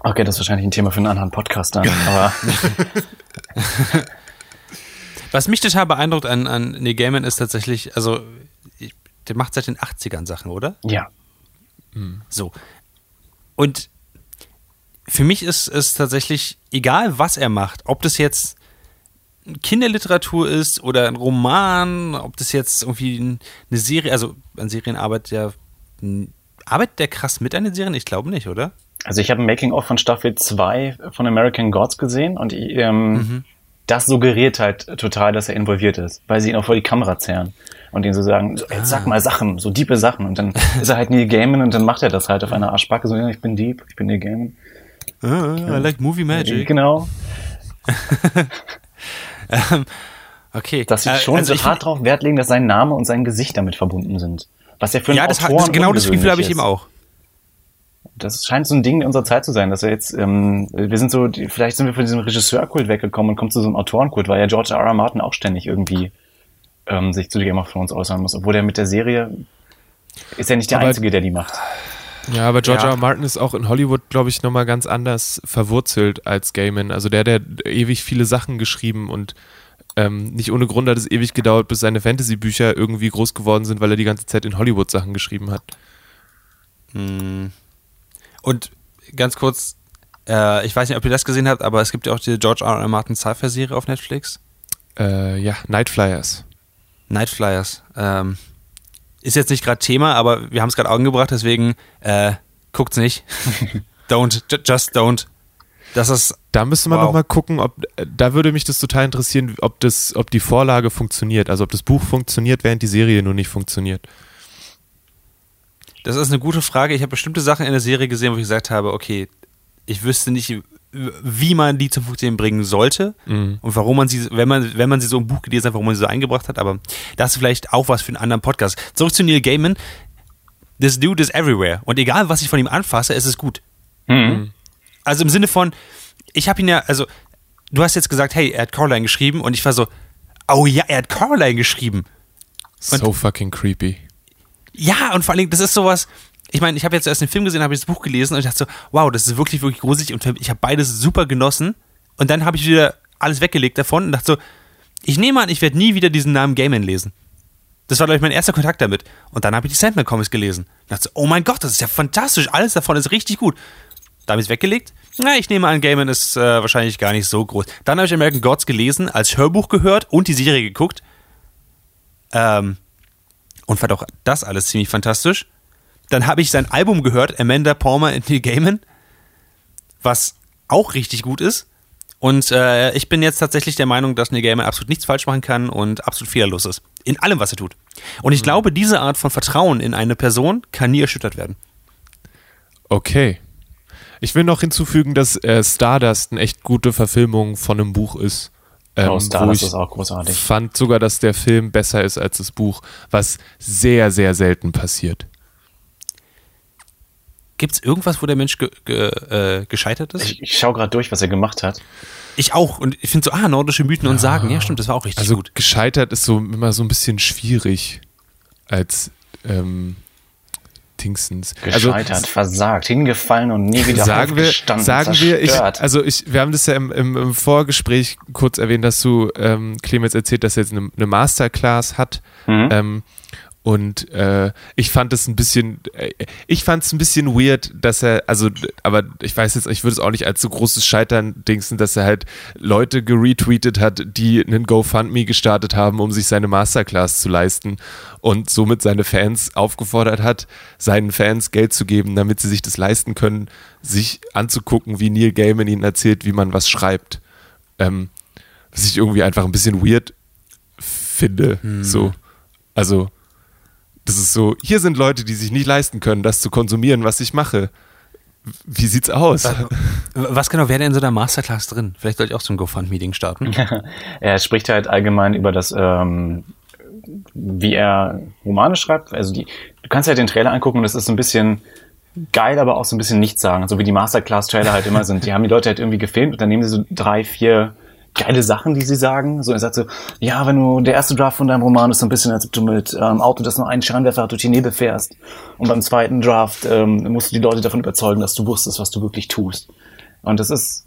Okay, das ist wahrscheinlich ein Thema für einen anderen Podcast dann. Aber Was mich total beeindruckt an, an Neil Gaiman ist tatsächlich, also der macht seit den 80ern Sachen, oder? ja, So. Und für mich ist es tatsächlich egal, was er macht, ob das jetzt Kinderliteratur ist oder ein Roman, ob das jetzt irgendwie ein- eine Serie, also an Serien arbeitet ja, arbeitet der krass mit an den Serien? Ich glaube nicht, oder? Also ich habe ein Making-of von Staffel 2 von American Gods gesehen und ähm, das suggeriert halt total, dass er involviert ist, weil sie ihn auch vor die Kamera zerren und ihn so sagen, so, jetzt sag mal Sachen, so diepe Sachen und dann ist er halt Neil Gaiman und dann macht er das halt auf einer Arschbacke, so, ich bin deep, ich bin Neil Gaiman. I like Movie Magic. Genau, Okay. dass sie Äh, schon also so hart drauf Wert legen, dass sein Name und sein Gesicht damit verbunden sind. Was ja für einen Ja, das, hat- Autoren das, genau das Gefühl habe ich ist. auch. Das scheint so ein Ding unserer Zeit zu sein, dass wir jetzt, ähm, wir sind so, vielleicht sind wir von diesem Regisseurkult weggekommen und kommen zu so einem Autorenkult, weil ja George R. R. Martin auch ständig irgendwie ähm, sich zu Game of Thrones äußern muss, obwohl er mit der Serie ist ja nicht der Aber- Einzige, der die macht. Ja, aber George Ja. R. R. Martin ist auch in Hollywood, glaube ich, nochmal ganz anders verwurzelt als Gaiman. Also der, der ewig viele Sachen geschrieben und ähm, nicht ohne Grund hat es ewig gedauert, bis seine Fantasy-Bücher irgendwie groß geworden sind, weil er die ganze Zeit in Hollywood Sachen geschrieben hat. Und ganz kurz, äh, ich weiß nicht, ob ihr das gesehen habt, aber es gibt ja auch die George R. R. Martin Sci-Fi-Serie auf Netflix. Äh, ja, Night Flyers. Night Flyers. Ähm, ist jetzt nicht gerade Thema, aber wir haben es gerade angebracht, deswegen äh, guckt's nicht. don't, ju- just don't. Das ist Da müsste man Wow. noch mal gucken, ob da würde mich das total interessieren, ob das, ob die Vorlage funktioniert, also ob das Buch funktioniert, während die Serie nur nicht funktioniert. Das ist eine gute Frage. Ich habe bestimmte Sachen in der Serie gesehen, wo ich gesagt habe, okay, ich wüsste nicht, wie man die zum Funktionieren bringen sollte Mhm. und warum man sie, wenn man, wenn man sie so im Buch gelesen hat, warum man sie so eingebracht hat, aber das ist vielleicht auch was für einen anderen Podcast. Zurück zu Neil Gaiman. This dude is everywhere. Und egal, was ich von ihm anfasse, es ist gut. Mhm. Also im Sinne von, ich habe ihn ja, also, du hast jetzt gesagt, hey, er hat Caroline geschrieben und ich war so, oh ja, er hat Caroline geschrieben. So fucking creepy. Ja, und vor allen Dingen, das ist sowas. Ich meine, ich habe jetzt erst den Film gesehen, habe ich das Buch gelesen und ich dachte so, wow, das ist wirklich, wirklich gruselig und ich habe beides super genossen. Und dann habe ich wieder alles weggelegt davon und dachte so, ich nehme an, ich werde nie wieder diesen Namen Gaiman lesen. Das war, glaube ich, mein erster Kontakt damit. Und dann habe ich die Sandman Comics gelesen. Und dachte so, oh mein Gott, das ist ja fantastisch. Alles davon ist richtig gut. Da habe ich es weggelegt. Na, ich nehme an, Gaiman ist äh, wahrscheinlich gar nicht so groß. Dann habe ich American Gods gelesen, als Hörbuch gehört und die Serie geguckt. Ähm, und fand auch das alles ziemlich fantastisch. Dann habe ich sein Album gehört, Amanda Palmer and Neil Gaiman, was auch richtig gut ist. Und äh, ich bin jetzt tatsächlich der Meinung, dass Neil Gaiman absolut nichts falsch machen kann und absolut fehlerlos ist. In allem, was er tut. Und ich glaube, diese Art von Vertrauen in eine Person kann nie erschüttert werden. Okay. Ich will noch hinzufügen, dass äh, Stardust eine echt gute Verfilmung von einem Buch ist. Ähm, wo Stardust ich ist auch großartig. fand sogar, dass der Film besser ist als das Buch, was sehr, sehr selten passiert. Gibt es irgendwas, wo der Mensch ge ge äh, gescheitert ist? Ich, ich schaue gerade durch, was er gemacht hat. Ich auch. Und ich finde so, ah, nordische Mythen und Sagen. Ja, stimmt, das war auch richtig Also gut. gescheitert ist so immer so ein bisschen schwierig als ähm, Dingsens. Gescheitert, Also, versagt, hingefallen und nie wieder sagen wir, sagen wir, ich, zerstört. also ich, wir haben das ja im, im, im Vorgespräch kurz erwähnt, dass du ähm, Clemens erzählt, dass er jetzt eine, eine Masterclass hat. Mhm. Ähm, und äh, ich fand es ein bisschen, äh, ich fand es ein bisschen weird, dass er, also, aber ich weiß jetzt, ich würde es auch nicht als so großes Scheitern dingsen, dass er halt Leute geretweetet hat, die einen GoFundMe gestartet haben, um sich seine Masterclass zu leisten und somit seine Fans aufgefordert hat, seinen Fans Geld zu geben, damit sie sich das leisten können, sich anzugucken, wie Neil Gaiman ihnen erzählt, wie man was schreibt. Ähm, was ich irgendwie einfach ein bisschen weird finde. So. Also, das ist so, hier sind Leute, die sich nicht leisten können, das zu konsumieren, was ich mache. Wie sieht's aus? Was genau wäre denn in so einer Masterclass drin? Vielleicht sollte ich auch zum GoFund-Meeting starten. Er spricht halt allgemein über das, ähm, wie er Romane schreibt. Also die, du kannst halt den Trailer angucken und das ist so ein bisschen geil, aber auch so ein bisschen nichts sagen. So wie die Masterclass-Trailer halt immer sind. Die haben die Leute halt irgendwie gefilmt und dann nehmen sie so drei, vier geile Sachen, die sie sagen. So, er sagt so, ja, wenn du, der erste Draft von deinem Roman ist so ein bisschen, als ob du mit ähm, Auto, das nur einen Scheinwerfer hat, durch die Nebel fährst. Und beim zweiten Draft ähm, musst du die Leute davon überzeugen, dass du wusstest, was du wirklich tust. Und das ist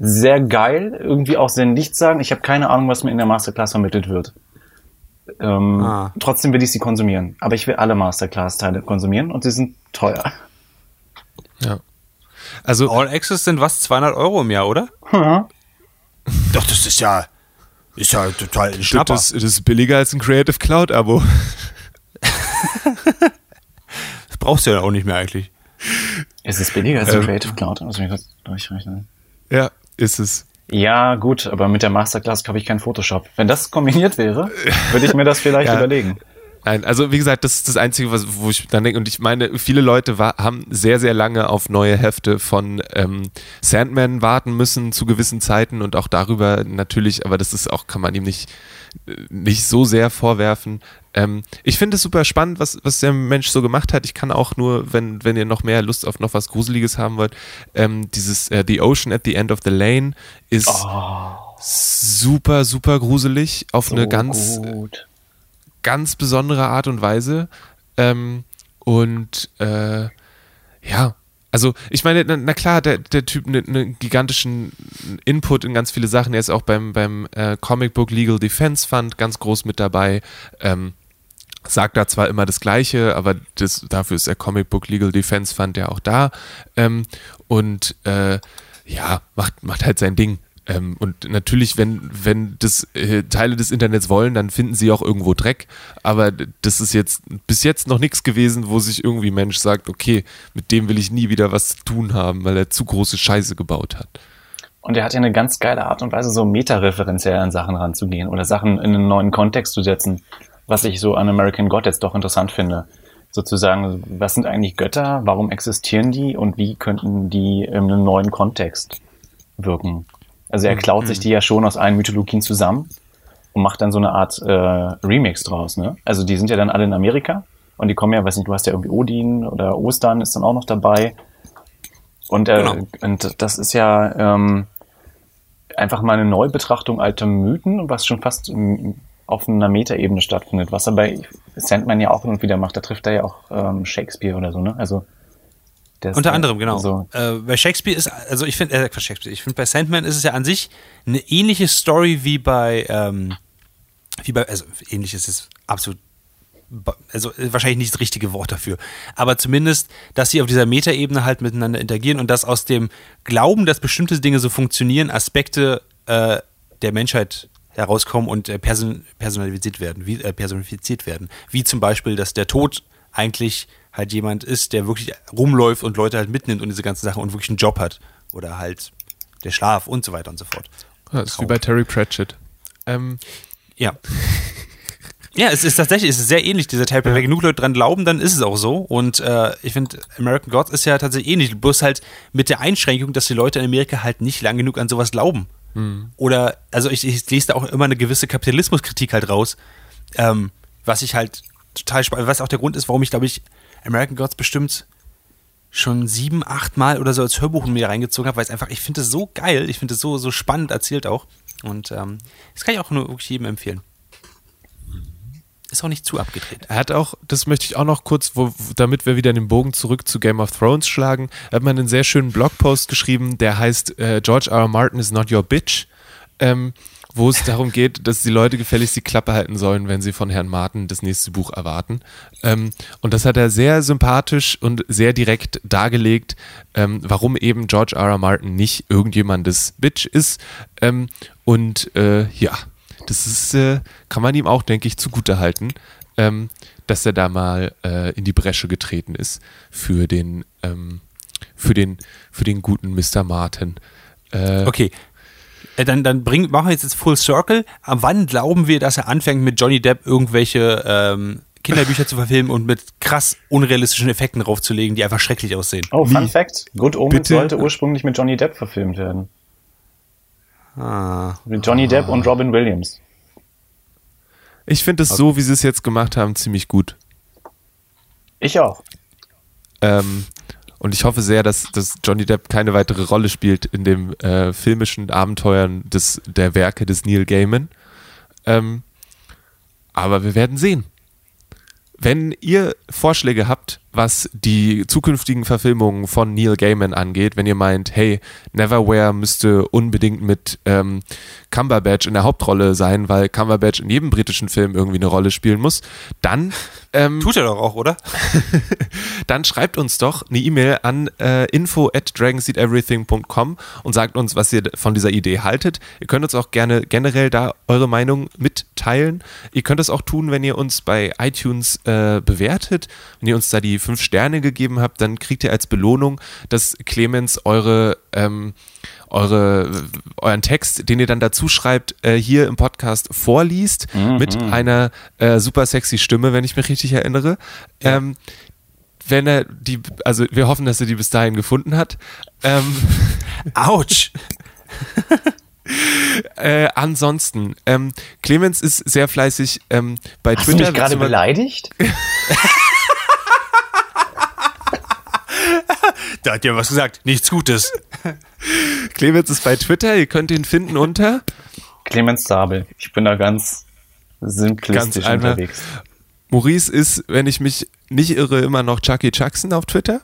sehr geil, irgendwie auch sehr nichts sagen. Ich habe keine Ahnung, was mir in der Masterclass vermittelt wird. Ähm, Ah. Trotzdem will ich sie konsumieren. Aber ich will alle Masterclass-Teile konsumieren und sie sind teuer. Ja. Also, All Access sind was? 200 Euro im Jahr, oder? Doch, das ist ja, ist ja total ein Schnapper. das, das ist billiger als ein Creative Cloud-Abo. Das brauchst du ja auch nicht mehr eigentlich. Ist es billiger als Ähm. ein Creative Cloud? Muss ich kurz durchrechnen. Ja, ist es. Ja, gut, aber mit der Masterclass habe ich kein Photoshop. Wenn das kombiniert wäre, würde ich mir das vielleicht Ja. überlegen. Nein, also wie gesagt, das ist das Einzige, was, wo ich dann denke, und ich meine, viele Leute wa- haben sehr, sehr lange auf neue Hefte von ähm, Sandman warten müssen zu gewissen Zeiten und auch darüber natürlich, aber das ist auch, kann man ihm nicht, äh, nicht so sehr vorwerfen. Ähm, ich finde es super spannend, was, was der Mensch so gemacht hat. Ich kann auch nur, wenn, wenn ihr noch mehr Lust auf noch was Gruseliges haben wollt, ähm, dieses äh, The Ocean at the End of the Lane ist super, super gruselig auf eine ganz gut. Ganz besondere Art und Weise. Ähm, und äh, ja, also ich meine, na, na klar, der, der Typ einen ne gigantischen Input in ganz viele Sachen. Er ist auch beim, beim äh, Comic Book Legal Defense Fund ganz groß mit dabei. Ähm, sagt da zwar immer das Gleiche, aber das, dafür ist der Comic Book Legal Defense Fund ja auch da. Ähm, und äh, ja, macht, macht halt sein Ding. Ähm, und natürlich, wenn, wenn das äh, Teile des Internets wollen, dann finden sie auch irgendwo Dreck. Aber das ist jetzt bis jetzt noch nichts gewesen, wo sich irgendwie Mensch sagt, okay, mit dem will ich nie wieder was zu tun haben, weil er zu große Scheiße gebaut hat. Und er hat ja eine ganz geile Art und Weise, so metareferenziell an Sachen ranzugehen oder Sachen in einen neuen Kontext zu setzen, was ich so an American God jetzt doch interessant finde. Sozusagen, was sind eigentlich Götter, warum existieren die und wie könnten die in einem neuen Kontext wirken? Also er klaut sich die ja schon aus allen Mythologien zusammen und macht dann so eine Art äh, Remix draus. Ne? Also die sind ja dann alle in Amerika und die kommen ja, weiß nicht, du hast ja irgendwie Odin oder Ostern ist dann auch noch dabei. Und, äh, Genau. und das ist ja ähm, einfach mal eine Neubetrachtung alter Mythen, was schon fast ähm, auf einer Metaebene stattfindet, was er bei Sandman ja auch und wieder macht. Da trifft er ja auch ähm, Shakespeare oder so, ne? Also ist Unter anderem, genau. So, Äh, bei Shakespeare ist, also ich finde, äh, Shakespeare, ich finde bei Sandman ist es ja an sich eine ähnliche Story wie bei, ähm, wie bei, also ähnlich ist es absolut, also äh, wahrscheinlich nicht das richtige Wort dafür, aber zumindest, dass sie auf dieser Metaebene halt miteinander interagieren und dass aus dem Glauben, dass bestimmte Dinge so funktionieren, Aspekte äh, der Menschheit herauskommen und äh, person personalisiert werden, wie, äh, personifiziert werden. Wie zum Beispiel, dass der Tod eigentlich halt jemand ist, der wirklich rumläuft und Leute halt mitnimmt und diese ganzen Sachen und wirklich einen Job hat. Oder halt der Schlaf und so weiter und so fort. Das ist wie bei Terry Pratchett. Ähm, Ja. Ja, es ist tatsächlich, es ist sehr ähnlich, dieser Type. Wenn genug Leute dran glauben, dann ist es auch so. Und äh, ich finde, American Gods ist ja tatsächlich ähnlich. Bloß halt mit der Einschränkung, dass die Leute in Amerika halt nicht lang genug an sowas glauben. Oder, also ich, ich lese da auch immer eine gewisse Kapitalismuskritik halt raus. Ähm, was ich halt total spannend, was auch der Grund ist, warum ich, glaube ich, American Gods bestimmt schon sieben, acht Mal oder so als Hörbuch in mir reingezogen habe, weil es einfach, ich finde es so geil, ich finde es so, so spannend erzählt auch. Und ähm, das kann ich auch nur wirklich jedem empfehlen. Ist auch nicht zu abgedreht. Er hat auch, das möchte ich auch noch kurz, wo, damit wir wieder den Bogen zurück zu Game of Thrones schlagen, hat mal einen sehr schönen Blogpost geschrieben, der heißt äh, George R. R. Martin is not your bitch, ähm, wo es darum geht, dass die Leute gefälligst die Klappe halten sollen, wenn sie von Herrn Martin das nächste Buch erwarten. Ähm, und das hat er sehr sympathisch und sehr direkt dargelegt, ähm, warum eben George R. R. Martin nicht irgendjemandes Bitch ist. Ähm, und äh, ja, das ist, äh, kann man ihm auch, denke ich, zugute halten, ähm, dass er da mal äh, in die Bresche getreten ist für den, ähm, für den, für den guten Mr. Martin. Äh, Okay. Äh, Dann, dann bring, machen wir jetzt, jetzt Full Circle. Ab wann glauben wir, dass er anfängt, mit Johnny Depp irgendwelche ähm, Kinderbücher zu verfilmen und mit krass unrealistischen Effekten draufzulegen, die einfach schrecklich aussehen? Oh, Fun Fact: Good Omens Bitte? sollte ursprünglich mit Johnny Depp verfilmt werden. Ah. Mit Johnny Depp und Robin Williams. Ich finde es so, wie sie es jetzt gemacht haben, ziemlich gut. Ich auch. Ähm, und ich hoffe sehr, dass, dass Johnny Depp keine weitere Rolle spielt in dem äh, filmischen Abenteuern des, der Werke des Neil Gaiman. Ähm, aber wir werden sehen. Wenn ihr Vorschläge habt, was die zukünftigen Verfilmungen von Neil Gaiman angeht, wenn ihr meint, hey, Neverwhere müsste unbedingt mit ähm, Cumberbatch in der Hauptrolle sein, weil Cumberbatch in jedem britischen Film irgendwie eine Rolle spielen muss, dann ähm, Tut er doch auch, oder? dann schreibt uns doch eine E-Mail an äh, info at dragonseedeverything.com und sagt uns, was ihr von dieser Idee haltet. Ihr könnt uns auch gerne generell da eure Meinung mitteilen. Ihr könnt es auch tun, wenn ihr uns bei iTunes äh, bewertet. Wenn ihr uns da die fünf Sterne gegeben habt, dann kriegt ihr als Belohnung, dass Clemens eure ähm, eure, euren Text, den ihr dann dazu schreibt, äh, hier im Podcast vorliest, mit einer äh, super sexy Stimme, wenn ich mich richtig erinnere. Ähm, wenn er die, also wir hoffen, dass er die bis dahin gefunden hat. Ähm, Autsch! äh, ansonsten, ähm, Clemens ist sehr fleißig ähm, bei Hast du Twitter. mich gerade wird's immer- beleidigt? Da hat ja was gesagt. Nichts Gutes. Clemens ist bei Twitter, ihr könnt ihn finden unter. Clemens Sabel. Ich bin da ganz simplistisch Ganz einfach. unterwegs. Maurice ist, wenn ich mich nicht irre, immer noch Chucky Jackson auf Twitter.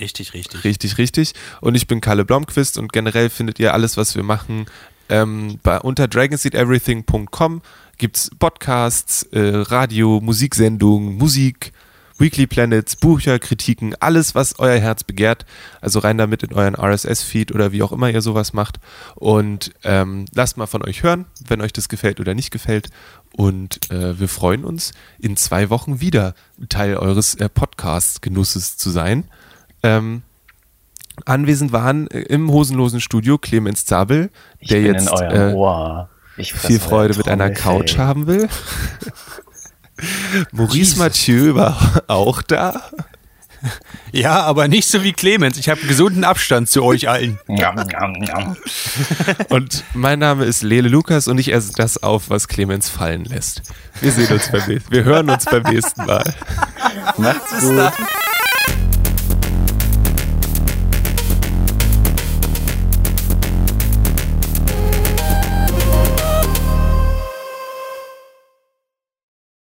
Richtig, richtig. Richtig, richtig. Und ich bin Kalle Blomqvist und generell findet ihr alles, was wir machen, ähm, bei, unter dragonseedeverything.com gibt es Podcasts, äh, Radio, Musiksendungen, Musik, Weekly Planets, Bücher, Kritiken, alles, was euer Herz begehrt. Also rein damit in euren RSS-Feed oder wie auch immer ihr sowas macht. Und ähm, lasst mal von euch hören, wenn euch das gefällt oder nicht gefällt. Und äh, wir freuen uns, in zwei Wochen wieder Teil eures äh, Podcast-Genusses zu sein. Ähm, anwesend waren äh, im hosenlosen Studio Clemens Zabel, der jetzt äh, viel Freude mit einer. Couch haben will. Maurice Mathieu war auch da. Ja, aber nicht so wie Clemens. Ich habe einen gesunden Abstand zu euch allen. Und mein Name ist Lele Lukas und ich esse das auf, was Clemens fallen lässt. Wir sehen uns beim wir hören uns beim nächsten Mal. Macht's gut.